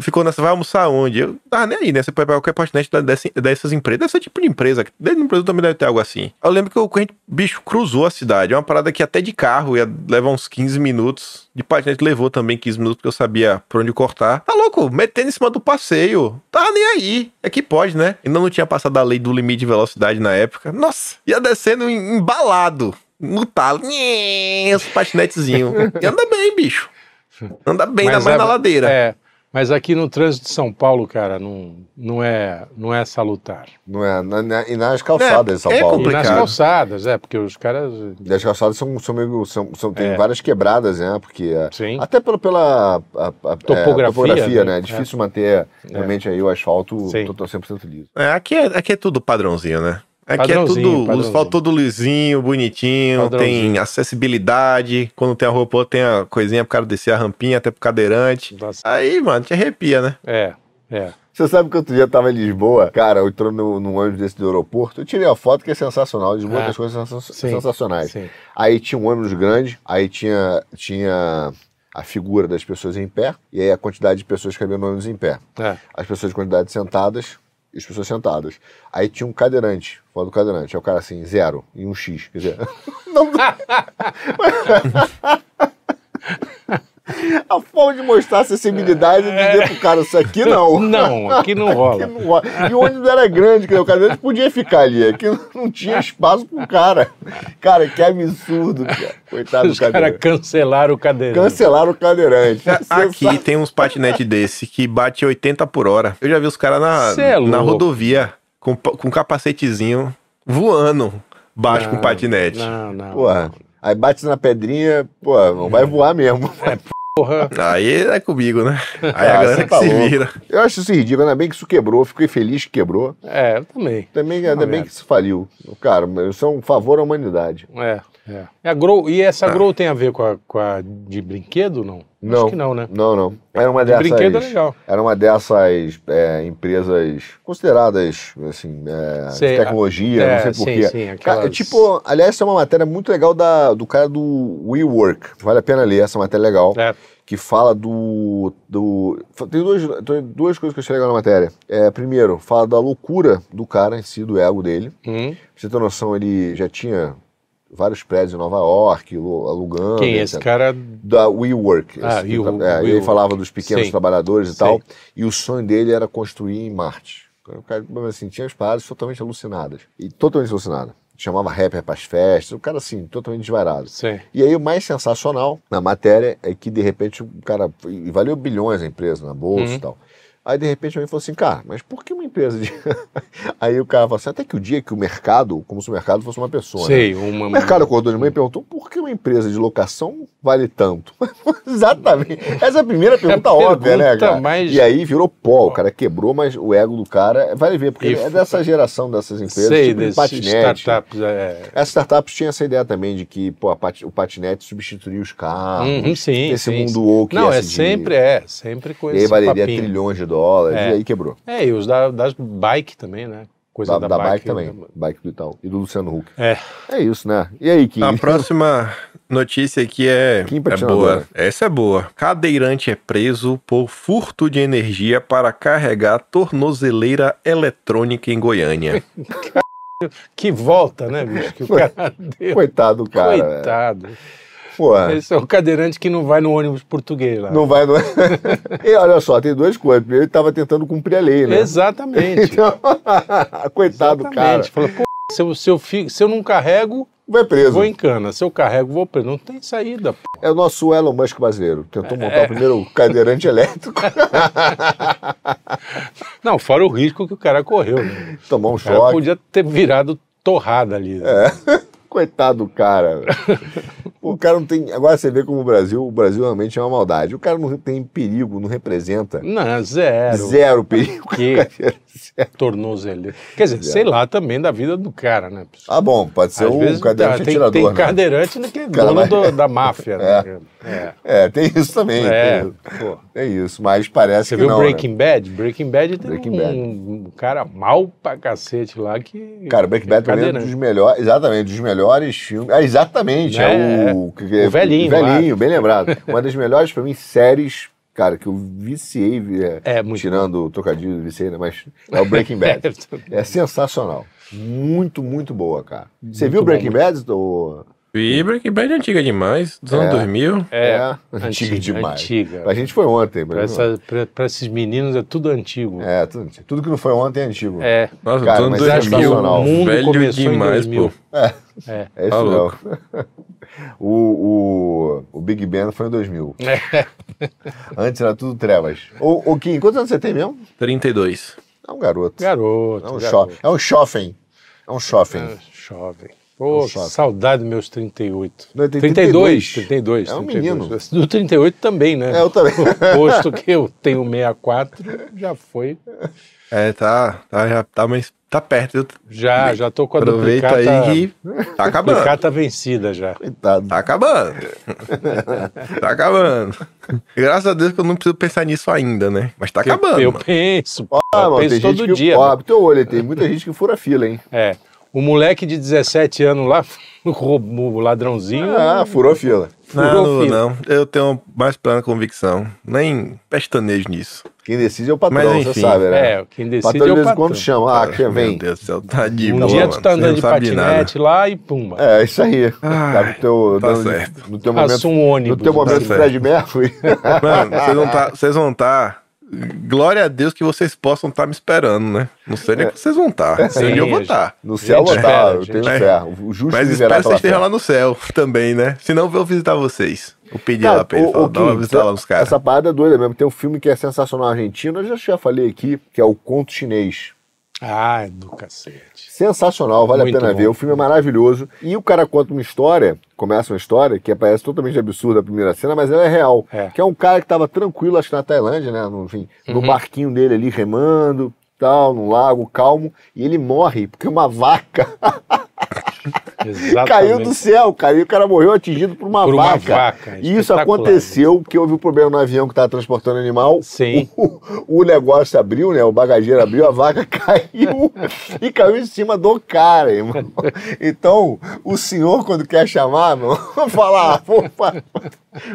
ficou nessa, vai almoçar onde? Eu tava nem aí, né? Você pode pegar qualquer patinete da- dessa- dessas empresas, desse tipo de empresa. Dentro do Brasil também deve ter algo assim. Eu lembro que o corrente, bicho, cruzou a cidade. É uma parada que até de carro ia levar uns 15 minutos. De patinete levou também 15 minutos, porque eu sabia por onde cortar. Tá louco, metendo em cima do passeio. Tava nem aí. É que pode, né? Ainda não tinha passado a lei do limite de velocidade na época. Nossa, ia descendo em- embalado. No talo. Os patinetezinhos. E anda bem, bicho. Anda bem, ainda mais é- na ladeira. É, mas aqui no trânsito de São Paulo, cara, não, não, é, não é salutar. Não é, na- na- e nas calçadas de São é Paulo. E nas Complicado. calçadas, é, porque os caras. E as calçadas são, são meio. São, são- tem É. várias quebradas, né? Porque. é, Sim. Até pelo, pela a- a- é, Topografia, topografia, né? né? É difícil manter realmente aí o asfalto Sim. total 100% liso. É, aqui, é, aqui é tudo padrãozinho, né? Aqui é Padrãozinho, tudo, o padrãozinho. asfalto todo lisinho, bonitinho, tem acessibilidade. Quando tem a roupa, tem a coisinha pro cara descer a rampinha até pro cadeirante. Nossa. Aí, mano, te arrepia, né? É, é. Você sabe que outro dia eu tava em Lisboa, cara, eu entrou no, num ônibus desse do aeroporto, eu tirei a foto que é sensacional, Lisboa Ah, tem as coisas sensa- sim, sensacionais. sim. Aí tinha um ônibus grande, aí tinha, tinha a figura das pessoas em pé, e aí a quantidade de pessoas que cabiam no ônibus em pé. É. As pessoas de quantidade sentadas e as pessoas sentadas. Aí tinha um cadeirante, fora do cadeirante, é o cara assim, zero, e um X, quer dizer... <laughs> não... <laughs> <laughs> A forma de mostrar acessibilidade é dizer pro cara, isso aqui não. <laughs> Não, aqui não rola. Aqui não rola. E o ônibus era grande, o cadeirante podia ficar ali. Aqui não- tinha espaço pro cara. Cara, que absurdo, cara. Coitado Os do caras cadeirante. cancelaram o cadeirante. Cancelaram o cadeirante. Aqui Sensa- tem uns patinetes desse que bate 80 por hora. Eu já vi os caras Cê é na, na rodovia com, com capacetezinho voando baixo com Não, patinete. Não, não. Porra. Aí bate na pedrinha, pô, não vai voar mesmo. Porra. Aí é comigo, né? <laughs> Aí Ah, a galera você que tá se louco. vira. Eu acho isso ridículo, ainda bem que isso quebrou, fiquei feliz que quebrou. É, eu também. Também, ainda bem merda. que isso faliu. Cara, isso é um favor à humanidade. É, é. E, a grow, e Ah. essa grow tem a ver com a, com a de brinquedo, não? Não. Acho que não, né? Não, não. Era uma De dessas. brinquedo é legal. Era uma dessas é, empresas consideradas, assim, é, de Sei, tecnologia, é, não sei sim, porquê. sim, Cara, aquelas- tipo, aliás, essa é uma matéria muito legal da, do cara do WeWork. Vale a pena ler, essa matéria é legal. É. Que fala do. do tem duas, tem duas coisas que eu achei legal na matéria. É, primeiro, fala da loucura do cara em si, do ego dele. Hum. Pra você ter noção, ele já tinha vários prédios em Nova York, lu- alugando. Quem é etc esse cara? da WeWork. Ah, esse We- tra- é, ele falava dos pequenos Sei. trabalhadores e Sei. tal. E o sonho dele era construir em Marte. O cara, assim, tinha as paradas totalmente alucinadas. E totalmente alucinada. chamava rapper pras festas, o cara assim, totalmente desvairado. Sim. E aí o mais sensacional na matéria é que de repente o cara, e valeu bilhões a empresa na bolsa Uhum. e tal. Aí de repente alguém falou assim, cara, mas por que uma empresa de... <laughs> Aí o cara falou assim, até que o dia que o mercado, como se o mercado fosse uma pessoa, né? Sei, uma. O mercado acordou de manhã e perguntou por que uma empresa de locação vale tanto? <laughs> Exatamente. Essa é a primeira pergunta a óbvia, né, pergunta cara? mais- E aí virou pó, o cara quebrou, mas o ego do cara, vale ver, porque E é dessa geração dessas empresas, Sei, tipo de desses patinete. startups. É... Essas startups tinham essa ideia também de que pô, a pat- o patinete substituiria os carros. Uhum, sim, esse sim, mundo sim. woke Não, é ESG. sempre, é, sempre com E aí valeria papinho. trilhões de dólares, É. e aí quebrou. É, e os da, das bike também, né? Coisa Da, da, da bike, bike, também, né? bike do Itaú. E do Luciano Huck. É. É isso, né? E aí, Kim? A próxima notícia aqui é, Kim é boa. Essa é boa. Cadeirante é preso por furto de energia para carregar tornozeleira eletrônica em Goiânia. <laughs> Que volta, né, bicho? Que o cara deu. Coitado do cara. velho. Coitado. Porra. Esse é o cadeirante que não vai no ônibus português lá. Não vai, não <laughs> e olha só, tem duas coisas. Primeiro, ele estava tentando cumprir a lei, né? Exatamente. <laughs> Então, <laughs> coitado do cara. Exatamente. Falou, pô, se eu, se, eu fico- se eu não carrego, Vai preso. vou em cana. Se eu carrego, vou preso. Não tem saída. pô. É o nosso Elon Musk brasileiro. Tentou montar É. o primeiro cadeirante elétrico, Não, fora o risco que o cara correu. Né? tomar um O cara choque. podia ter virado torrada ali. né? É. Coitado do cara. <laughs> o cara não tem. Agora você vê como o Brasil, o Brasil realmente é uma maldade. O cara não tem perigo, não representa. Não, zero. Zero perigo. Que <laughs> tornozeleiro. Quer dizer, sei lá também da vida do cara, né? Ah, bom, pode ser Às um vezes cadeirante tá, tem, atirador. tem né? cadeirante né, que é dono do- da máfia. <laughs> Né? É. É, tem isso também. É, tem- pô. É isso, mas parece Você que viu não. né? Breaking Bad? Breaking Bad tem Breaking um, Bad. um cara mal pra cacete lá que. Cara, Breaking Bad é um dos melhores, exatamente, dos melhores filmes. Ah, exatamente, é, É, o, é o velhinho velhinho, bem lembrado. Uma das melhores pra mim séries, cara, que eu viciei, é, É, muito tirando o trocadilho, viciei, né, mas é o Breaking <laughs> Bad. é sensacional. Muito, muito boa, cara. Você Muito viu bom, Breaking. Bad? Ou... e Breaking Bad é antiga demais, dos anos É. 2000. É, antiga, antiga, demais. antiga. Pra gente foi ontem. Pra, essa- pra- pra esses meninos é tudo antigo. É, tudo, tudo que não foi ontem é antigo. É. Nossa, Cara, dos anos mas é 2000. sensacional. O mundo velho começou em demais, 2000. pô. É. É Tá isso louco. não. o, o, o Big Ben foi em 2000. Antes era tudo trevas. Ô, ô Kim, quantos anos você tem mesmo? 32. É um garoto. Garoto. É um, garoto. cho é um chofem. É um chofem. Ah, Jovem. Pô, Um saudade dos meus 38. Não, tem 32. 32. 32. É um 32. Do 38 também, né? É, eu também. Posto que eu tenho 64, já foi. É, tá, tá, já tá, mas tá perto. Já, já tô com a Aproveita duplicata, aí que tá acabando. duplicata vencida já. Coitado. Tá acabando. <laughs> tá acabando. Graças a Deus que eu não preciso pensar nisso ainda, né? Mas tá acabando. Eu mano. penso, Ah, eu mano, penso tem todo dia. Ó, teu olho, tem muita gente que fura fila, hein? É. O moleque de 17 anos lá, <laughs> o ladrãozinho. Ah, furou fila. Não, não, não. Eu tenho mais plena convicção. Nem pestanejo nisso. Quem decide é o patrão, Mas, você enfim. sabe, né? É, quem decide patrão é de o vez em patrão. quando chama. Ah, quem vem? Meu Deus do céu, tá de Um boa, dia tu tá Você andando de patinete lá e pumba. É, isso aí. Ah, tá no teu, tá dando- certo. no teu momento, Passa um ônibus. no teu momento certo. Fred Mercury. Mano, vocês vão tá, vocês vão tá. Glória a Deus que vocês possam estar me esperando, né? Não sei nem que vocês vão estar. Sei onde eu vou Sim, estar. No céu Gente eu tá, espera, eu tenho fé. O justo Mas espero que vocês estejam lá no céu também, né? Senão eu vou visitar vocês. Vou pedir Cara, lá pra ele. Falar, dá uma visita lá nos caras. Essa parada é doida mesmo. Tem um filme que é sensacional argentino, eu já, já falei aqui, que é o Conto Chinês. Ah, do cacete. Sensacional, vale Muito a pena bom. ver. O filme é maravilhoso. E o cara conta uma história, começa uma história que parece totalmente absurda a primeira cena, mas ela é real. É. Que é um cara que tava tranquilo, acho que na Tailândia, né? No, enfim, no Uhum. barquinho dele ali, remando, tal, no lago, calmo. E ele morre, porque uma vaca <laughs> <laughs> Exatamente. caiu do céu. E o cara morreu atingido por uma Por uma vaca. vaca, E isso aconteceu porque houve um problema no avião que estava transportando animal. Sim. O, o negócio abriu, né? O bagageiro abriu, a vaca <laughs> caiu e caiu em cima do cara, irmão. Então, o senhor, quando quer chamar, meu, <laughs> fala, ah,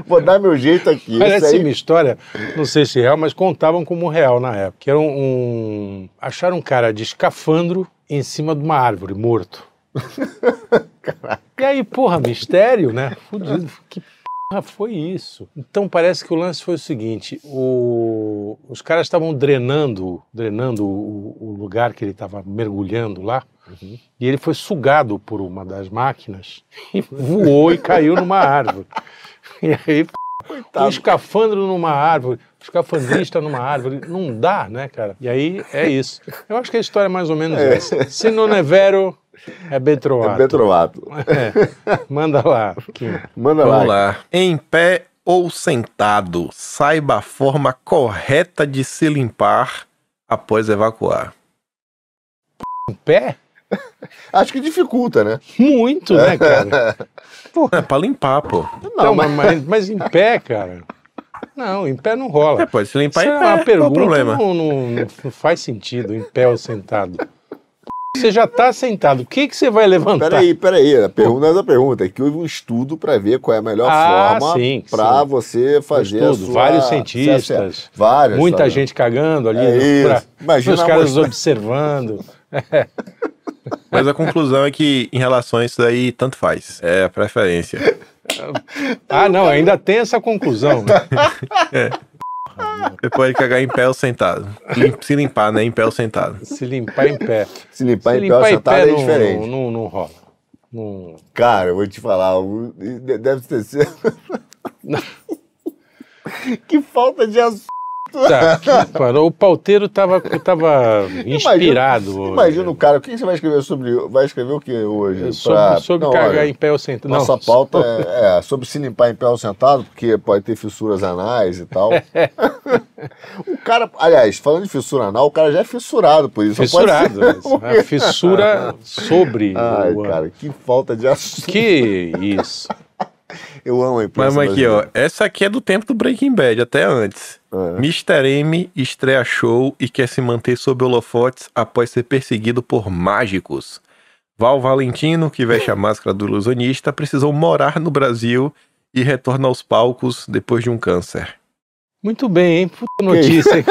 vou, dar meu jeito aqui. Parece aí- uma história, não sei se é real, mas contavam como real na época. Que era um, um- Acharam um cara de escafandro em cima de uma árvore, morto. <laughs> E aí, porra, mistério, né? Fudido. Que porra foi isso? Então parece que o lance foi o seguinte: o- os caras estavam drenando, drenando o, o lugar que ele estava mergulhando lá. E ele foi sugado por uma das máquinas e voou e caiu numa árvore. <laughs> E aí, o escafandro numa árvore, o escafandrista numa árvore, não dá, né, cara? E aí é isso. Eu acho que a história é mais ou menos essa. Se não é vero, é betroato. É Betrovato. É. Manda lá. Kim. Manda Vamos lá. lá. Em pé ou sentado, saiba a forma correta de se limpar após evacuar. Em pé? Acho que dificulta, né? Muito, né, cara? <laughs> É pra limpar, pô. Não, mas, mas, mas em pé, cara. Não, em pé não rola. É, pode se limpar Isso em é pé. uma pergunta problema? não, não, não faz sentido, em pé ou sentado. Você já está sentado, o que, que você vai levantar? Peraí, peraí. A pergunta é da pergunta. É que houve um estudo para ver qual é a melhor Ah, forma para você fazer a estudo, sua... vários cientistas, Vários. Muita sabe? gente cagando ali, É né, pra- Imagina os caras amostra- observando. Mas a conclusão é que, em relação a isso daí, tanto faz. É a preferência. <laughs> Ah, não, ainda tem essa conclusão. né? <laughs> Você pode cagar em pé ou sentado. Se limpar, né? Em pé ou sentado. Se limpar em pé. Se limpar Se em pé ou sentado pé é não, diferente. não, não, não rola. Não- Cara, eu vou te falar. Deve ter sido... <laughs> que falta de assunto. Tá, que parou. o pauteiro tava, tava inspirado. Imagina o cara. O que você vai escrever sobre... Vai escrever o que hoje? Sobre, Pra- sobre Não, cagar olha, em pé ou sentado. Nossa Não, pauta é, é sobre se limpar em pé ou sentado, porque pode ter fissuras anais e tal. <laughs> o cara, aliás, falando de fissura anal, o cara já é fissurado por isso. Fissurado. ser- né? Fissura sobre <laughs> Ai, o cara, que falta de assunto. Que isso. <laughs> Eu amo a imprensa Mas aqui, ó. Essa aqui é do tempo do Breaking Bad, até antes. É. Mr. M estreia show e quer se manter sob holofotes após ser perseguido por mágicos. Val Valentino, que veste a máscara do ilusionista, precisou morar no Brasil e retorna aos palcos depois de um câncer. Muito bem, hein? Puta notícia.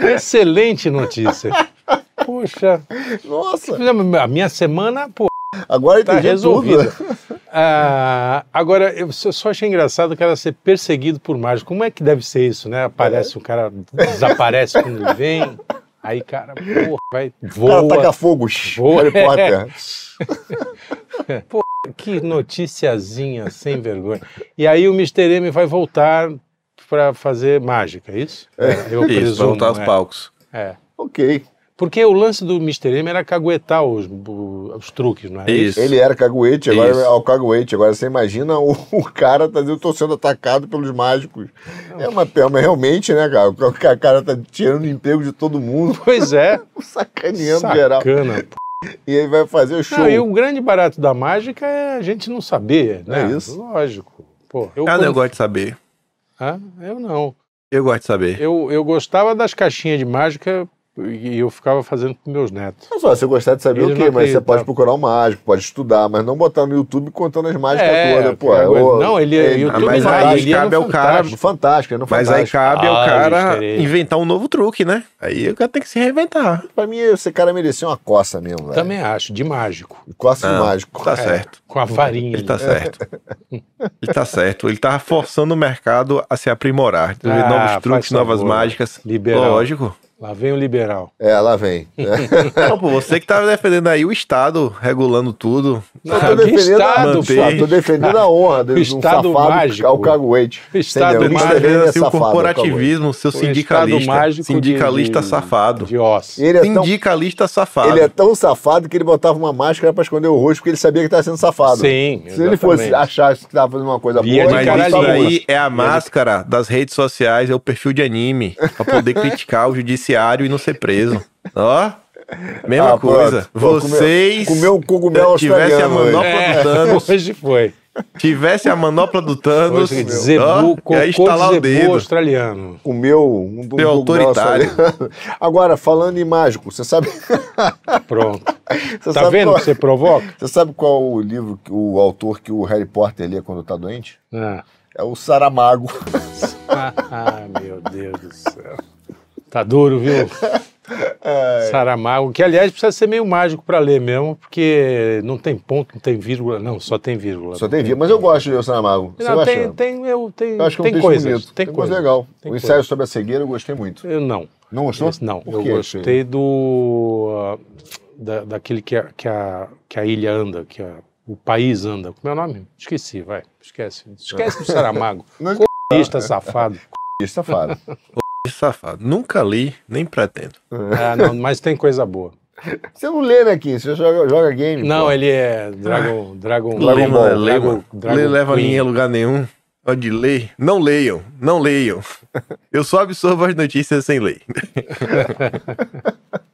<laughs> Excelente notícia. Poxa, Nossa, a minha semana, pô, agora tá tudo. <laughs> Ah, agora, eu só achei engraçado o cara ser perseguido por mágico. Como é que deve ser isso, né? Aparece, o cara desaparece quando ele vem. Aí, cara, porra, vai, O cara voa. taca fogo. Voa. Harry <laughs> <laughs> Potter. Que noticiazinha sem vergonha. E aí o Mr. M vai voltar para fazer mágica, é isso? É, eu Isso, presumo, voltar aos é. palcos. É. ok. Porque o lance do Mr. M era caguetar os, o- os truques, não é Isso. Ele era caguete, agora Isso. é o caguete. Agora você imagina o, <laughs> o cara tá dizendo, eu tô sendo atacado pelos mágicos. É uma pena, realmente, né, cara? O ca- cara tá tirando o emprego de todo mundo, Pois é, <laughs> sacaneando geral. sacana. E aí vai fazer o show. Não, e o grande barato da mágica é a gente não saber, né? É isso. Lógico. Pô, eu, Ah, não, quando- eu gosto de saber. Hã? eu não. Eu gosto de saber. Eu, eu gostava das caixinhas de mágica e eu ficava fazendo com meus netos. Não só, você gostar de saber Ele o não quê, mas você pode procurar um mágico, pode estudar, mas não botar no YouTube contando as mágicas É, todas, pô. cara, ô, não, ele- é, YouTube mas não, aí ele ia cabe ao cara. Fantástico. Fantástico, é Mas aí cabe ao Ah, cara inventar um novo truque, né? Aí o cara tem que se reinventar. Pra mim, esse cara merecia uma coça mesmo, velho. Também acho, de mágico. Coça de Não, mágico. Tá É, certo. Com a farinha. Ele tá ali. certo. <laughs> Ele tá certo. Ele tá forçando o mercado a se aprimorar. Ah, novos truques, novas mágicas. Liberal. Lógico. Lá vem o liberal. É, lá vem. <laughs> Não, pô, você que tá defendendo aí o Estado, regulando tudo. Eu tô defendendo, Estado, a, tô defendendo a honra de um Estado safado mágico. ao caguete. Estado Entendeu? mágico. Defendendo é assim, o corporativismo, seu O estado sindicalista. mágico Sindicalista de- safado. De osso. Ele é, tão, Sindicalista safado. ele é tão safado que ele botava uma máscara pra esconder o rosto porque ele sabia que estava sendo safado. Sim, Se ele fosse achar que estava fazendo uma coisa Via boa, Mas ele isso tava daí é a máscara das redes sociais, é o perfil de anime, pra poder <laughs> criticar o judiciário e não ser preso. <laughs> Ó, mesma Ah, coisa. Vocês comer um cogumelo tivessem a australiano hoje. manopla É, do Thanos, hoje foi. tivesse a manopla do Thanos, Hoje, ó, zebu, e aí cocô estalar de o dedo. australiano. Comeu um, um cogumelo autoritário. Agora, falando em mágico, você sabe, <laughs> Pronto. <laughs> você Tá sabe vendo qual, que você provoca? você sabe qual o livro, que- o autor que o Harry Potter lê quando tá doente? Ah. É o Saramago. Ah, meu Deus do céu. Tá duro, viu? <laughs> Saramago, que aliás precisa ser meio mágico para ler mesmo, porque não tem ponto, não tem vírgula, não, só tem vírgula. Só tem vida. Mas eu gosto de ler o Saramago. Você Não, gosta? tem, tem, eu, tem, Eu acho que é um tem texto coisas, bonito. tem Tem coisa legal. Tem o coisa. ensaio sobre a cegueira eu gostei muito. Eu não. Não gostou? Esse não, eu gostei do. ah, da- daquele que a, que, a, que a ilha anda, que a- o país anda. Como é o nome? Esqueci, vai. Esquece. Esquece do <laughs> Saramago. Comunista safado. Safado. <laughs> Safado. Nunca li, nem pretendo. Ah, não, mas tem coisa boa. <laughs> Você não lê, né, Kim? Você joga, joga game. Não, pô. ele é Dragon. Dragon, Dragon Lê, Ball, mano, lê, Dragon-. Dragon Lê leva Queen. a lugar nenhum. Pode ler. Não leiam. Não leiam. <laughs> Eu só absorvo as notícias sem ler. <laughs>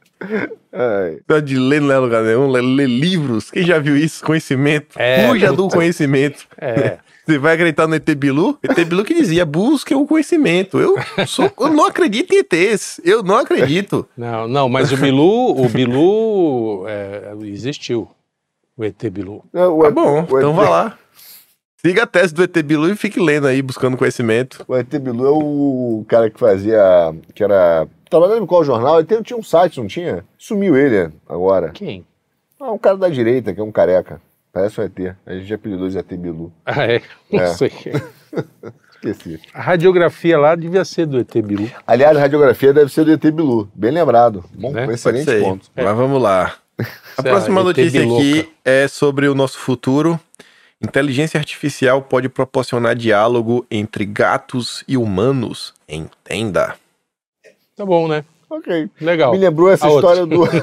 Ai. Pode ler não a lugar nenhum. Lê livros. Quem já viu isso? Conhecimento. É, Fuja do conhecimento. É. Você vai acreditar no ET Bilu? ET Bilu que dizia, busque o conhecimento. Eu, sou, eu não acredito em ETs. Eu não acredito. Não, não, mas o Bilu, o Bilu é, existiu. O ET Bilu. Não, o Tá bom, o então ET vá lá. Siga a tese do ET Bilu e fique lendo aí, buscando conhecimento. O ET Bilu é o cara que fazia. que era. Trabalhando em qual jornal? Ele tem- tinha um site, não tinha? Sumiu ele agora. Quem? Ah, um cara da direita, que é um careca. Parece um ET. A gente apelidou de ET Bilu. Ah, é? Não É. sei. <laughs> Esqueci. A radiografia lá devia ser do ET Bilu. Aliás, a radiografia deve ser do ET Bilu. Bem lembrado. Bom, Né? excelente ponto. Mas vamos lá. A é próxima notícia aqui é sobre o nosso futuro. Inteligência artificial pode proporcionar diálogo entre gatos e humanos. Entenda. Tá bom, né? Ok. Legal. Me lembrou essa A outra. história do. <laughs>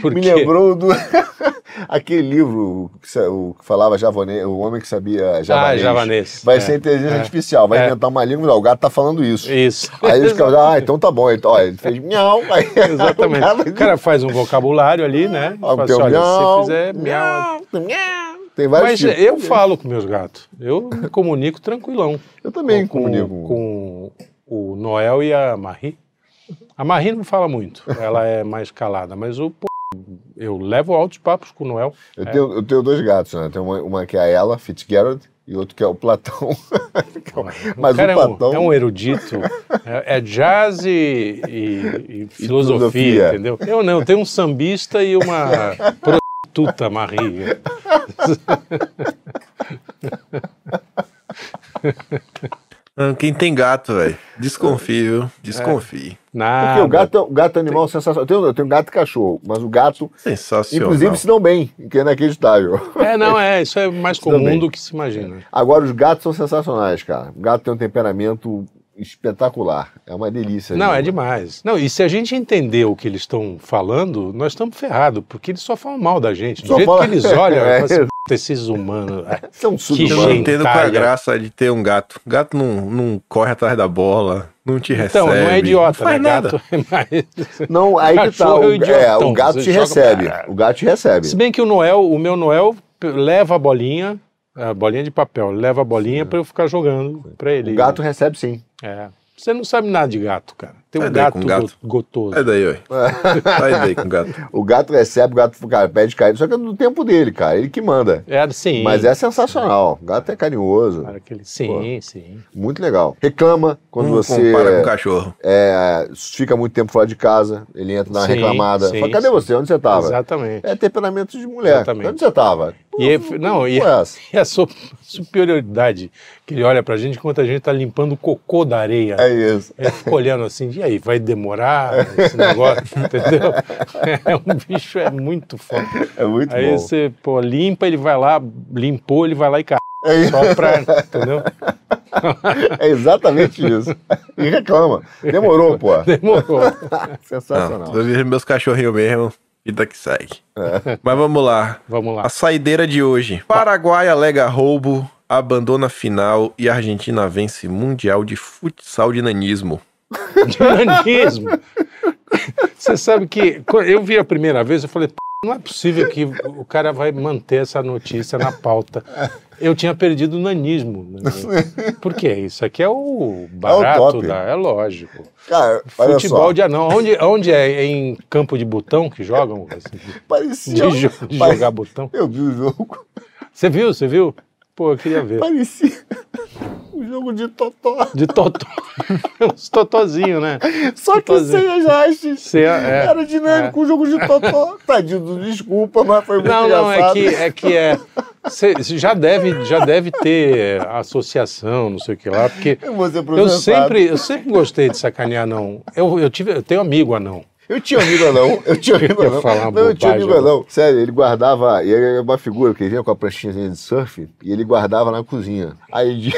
Por Me lembrou do. <laughs> Aquele livro o, que falava javanês, o homem que sabia javanês. Ah, javanês. Vai É, ser inteligência é. artificial, vai É. inventar uma língua, não, o gato tá falando isso. Isso. Aí os caras, ah, então tá bom. Então, ó, ele fez miau. <laughs> Aí Exatamente. o cara- faz um vocabulário ali, né? Ah, tem assim, olha, se miau, você fizer miau. Tem vários Mas tipos. eu falo com meus gatos. Eu me comunico tranquilão. Eu também com, comunico. com o Noel e a Marie. A Marie não fala muito, ela é mais calada, mas o eu levo altos papos com o Noel. Eu, tenho, eu tenho dois gatos, né? Tem uma, uma que é a ela, Fitzgerald, e outro que é o Platão. <laughs> Mas o é, um, Platão. é um erudito, é, é jazz e, e- e filosofia, filosofia. entendeu? Eu não, eu tenho um sambista e uma <laughs> prostituta Marie. Ah, Quem tem gato, velho, desconfie, viu? Desconfie. Nada. Porque o gato, é- o gato é um animal sensacional. Eu tenho, eu tenho gato e cachorro, mas o gato, Sensacional. inclusive, se dão bem, que é inacreditável. É, não, é, isso é <laughs> mais comum do que se imagina. Agora, os gatos são sensacionais, cara. O gato tem um temperamento espetacular. É uma delícia. Não, é demais. Não, e se a gente entender o que eles estão falando, nós estamos ferrados, porque eles só falam mal da gente. Do Só jeito fala- que eles olham, <laughs> É. eu falo assim, "Puta, esses humanos. é, <laughs> São Eu super não gente. entendo qual é a graça de ter um gato. Gato não, não corre atrás da bola, não te recebe. Então, não é idiota, não faz né? nada. Gato é mais. Não, aí que tá. É O, é, o gato você te joga- recebe. O gato te recebe. Se bem que o Noel, o meu Noel leva a bolinha, a bolinha de papel, leva a bolinha para eu ficar jogando para ele. O gato recebe sim. É. Você não sabe nada de gato, cara. Tem um Sai daí gato, com gato. go- gotoso. Sai daí, ué. <laughs> Sai daí com o gato. O gato recebe, o gato cara, pede carinho. Só que é do tempo dele, cara. Ele que manda. É assim. Mas é sensacional. O gato é carinhoso. Cara, aquele... Sim, sim. Muito legal. Reclama quando Não você compara com cachorro. é, fica muito tempo fora de casa. Ele entra na Sim, reclamada. sim, Fala, cadê sim. você? Onde você tava? Exatamente. É temperamento de mulher. Exatamente. Onde você tava? E, é- não, e, Pô, essa. <laughs> e a su- superioridade que ele olha pra gente enquanto a gente tá limpando o cocô da areia. É isso. Ele fica olhando assim, e aí, vai demorar esse negócio, <laughs> entendeu? <laughs> É um bicho, é muito foda. É muito Aí bom. você, pô, limpa, ele vai lá, limpou, ele vai lá e cai. É, isso. Só pra, entendeu? É exatamente isso. E reclama. Demorou, pô. Demorou. Não, Sensacional. eu vejo meus cachorrinhos mesmo, vida que segue. É. Mas vamos lá. Vamos lá. A saideira de hoje. Paraguai alega roubo, abandona final e Argentina vence Mundial de Futsal de Nanismo. De nanismo. Você sabe que eu vi a primeira vez, eu falei, "P***, não é possível que o cara vai manter essa notícia na pauta. Eu tinha perdido o nanismo. né? Por quê? Isso aqui é o barato, top. da, é lógico. Cara, Futebol só. de anão. Onde, onde é? É em campo de botão que jogam? assim, Parecia. de de jogar botão. Eu vi o jogo. Você viu? Você viu? Pô, eu queria ver. Parecia. Jogo de totó. De totó. <laughs> Uns totozinhos, né? Só que Totozinho. sem as hastes. Sem a- é, Era dinâmico o jogo de totó. Tadinho, desculpa, mas foi muito Não, não, é engraçado. que é. Que é cê- já, deve, já deve ter associação, não sei o que lá, porque Eu eu sempre, eu sempre gostei de sacanear anão. Eu, eu, tive, eu tenho amigo anão. Eu tinha amigo anão, eu tinha <laughs> amigo anão. falar Não, eu tinha amigo anão. Sério, ele guardava, e era uma figura, que ele vinha com a pranchinha de surf, e ele guardava na cozinha. Aí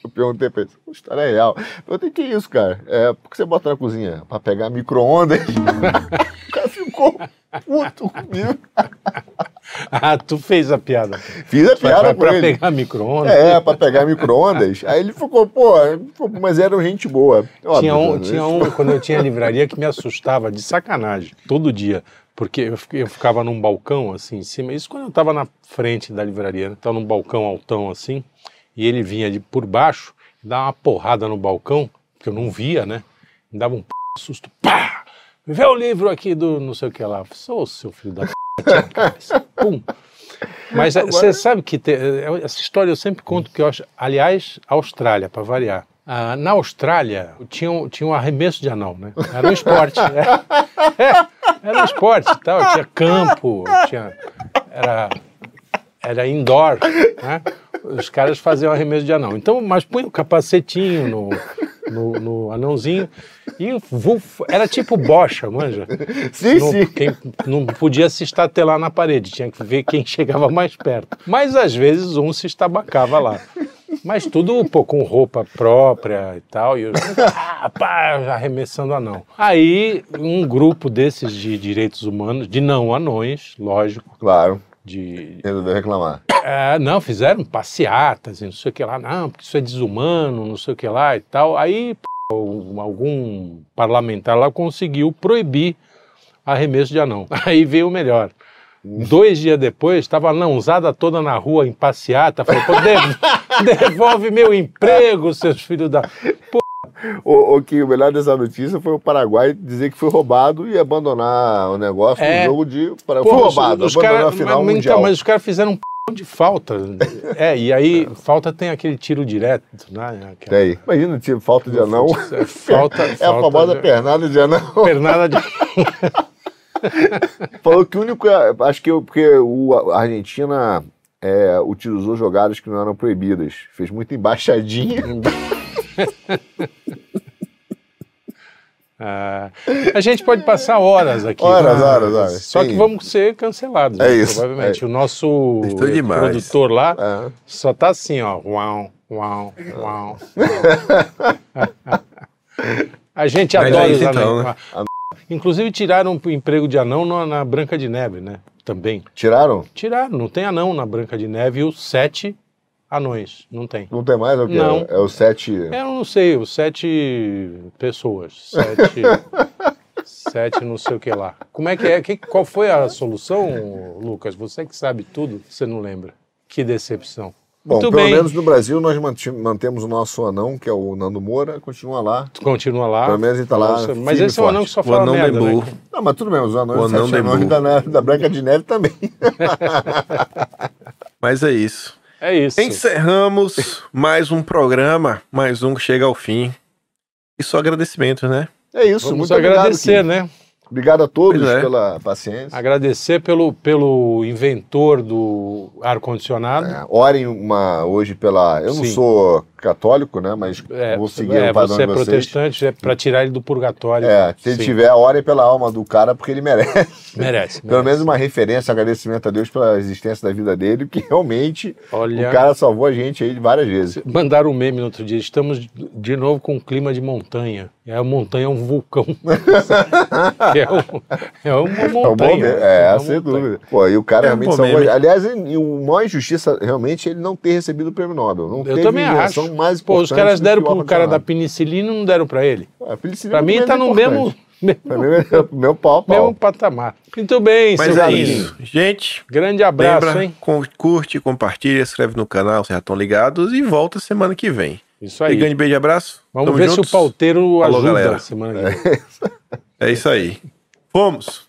<laughs> eu perguntei pra ele, "Essa história é real. Eu perguntei, que isso, cara? É, por que você bota na cozinha? Pra pegar micro-ondas? <laughs> o cara ficou puto comigo. <laughs> Ah, tu fez a piada. Fiz a Pra, piada pra, pra ele. pegar micro-ondas. É, pra pegar micro-ondas. Aí ele ficou, pô, mas era gente boa. Óbvio, Tinha um, né? tinha um, quando eu tinha livraria, que me assustava de sacanagem, todo dia. Porque eu ficava num balcão, assim, em cima. Isso quando eu tava na frente da livraria, né? Tava num balcão altão, assim, e ele vinha de por baixo, dava uma porrada no balcão, que eu não via, né? Me dava um p... susto. Pá! Vê o livro aqui do não sei o que lá. Sou seu filho da p... Pum! Mas eh, você sabe que te- eh, essa história eu sempre conto que eu acho. Aliás, Austrália, para variar. Ah, na Austrália tinha um, tinha um arremesso de anão, né? Era um esporte. É, <laughs> É, era um esporte tal. Tinha campo, tinha, era, era indoor, né? Os caras faziam arremesso de anão. Então, mas põe o capacetinho no, no, no anãozinho e vuf, era tipo bocha, manja. Sim, Não, sim. quem, não podia se estatelar na parede, tinha que ver quem chegava mais perto. Mas às vezes um se estabacava lá. Mas tudo pô, com roupa própria e tal. E eu, ah, pá, arremessando anão. Aí um grupo desses de direitos humanos, de não anões, lógico, Claro, de. resolveu reclamar. é, não, fizeram passeatas e não sei o que lá, não, porque isso é desumano, não sei o que lá e tal. Aí pô, algum parlamentar lá conseguiu proibir arremesso de anão. <laughs> Aí veio o melhor. Dois dias depois, estava anãozada toda na rua em passeata. Falei, pô, dev- <laughs> devolve meu emprego, seus filhos da. O, o que o melhor dessa notícia foi o Paraguai dizer que foi roubado e abandonar o negócio É. no jogo de. Para, Pô, foi os- roubado, os abandonou cara- a final mas, mundial. Então, mas os caras fizeram um p de falta. É, e aí, falta tem aquele tiro direto, né? Aquela- Tem. Imagina, tipo, falta de anão. É, falta, <laughs> É a falta famosa de- pernada de anão. pernada de. <laughs> Falou que o único. Acho que eu- porque o, a Argentina é, utilizou jogadas que não eram proibidas. Fez muita embaixadinha. <laughs> <laughs> Ah, a gente pode passar horas aqui. Horas, né? horas, horas. Só Sim. que vamos ser cancelados. É né, isso, Provavelmente. é. O nosso produtor lá É. só tá assim, ó. Uau, uau, uau. A gente Mas adora é os isso então, anões. né? Inclusive tiraram o emprego de anão na, na Branca de Neve, né? Também. Tiraram? Tiraram, não tem anão na Branca de Neve e os sete anões, não tem. Não tem mais? É o quê? Não. É o sete. É, Eu não sei, os sete pessoas, sete, <laughs> sete não sei o que lá. Como é que é? Que, qual foi a solução, Lucas? Você que sabe tudo, você não lembra. Que decepção. Bom, Muito pelo bem, menos no Brasil nós mantemos o nosso anão, que é o Nando Moura, continua lá. continua lá. Pelo menos ele tá lá Nossa, firme mas esse é um anão que só O fala anão merda, né? Não, mas tudo bem, os anões, O os anão Dembu. da, da Branca de Neve também. <laughs> Mas é isso. É isso. Encerramos mais um programa, mais um que chega ao fim. E só agradecimentos, né? É isso, Vamos muito agradecer, obrigado. Né? Obrigado a todos é. pela paciência. Agradecer pelo, pelo inventor do ar-condicionado. É, orem uma hoje pela. Eu não Sim. sou católico, né? Mas É, vou seguir é, o padrão você é protestante, é para tirar ele do purgatório. É, se ele Sim. tiver, orem pela alma do cara, porque ele merece. Merece. <laughs> Pelo merece. menos uma referência, agradecimento a Deus pela existência da vida dele, porque realmente Olha, o cara salvou a gente aí várias vezes. mandaram um meme no outro dia. Estamos de novo com um clima de montanha. É, a montanha é um vulcão. <laughs> <laughs> é, um, é uma É, um bom montanha. meme. é, uma sem montanha. dúvida. Pô, e o cara É realmente salvou. Aliás, e o maior injustiça realmente é ele não ter recebido o prêmio Nobel. Não Eu teve também invenção acho. mais Pô, os importante caras deram pro cara da penicilina e não deram pra ele. É, penicilina Pra mim também tá é no importante. mesmo, <laughs> mesmo, Pra mim é o meu pau, pau. mesmo patamar. Muito bem, Mas seu é isso. Gente, Grande abraço, lembra, hein? curte, compartilha, inscreve no canal, vocês já estão ligados e volta semana que vem. Isso E aí. grande beijo e abraço. Vamos Tamo ver juntos. se o pauteiro Falou, ajuda galera. semana que vem. É isso aí. Fomos!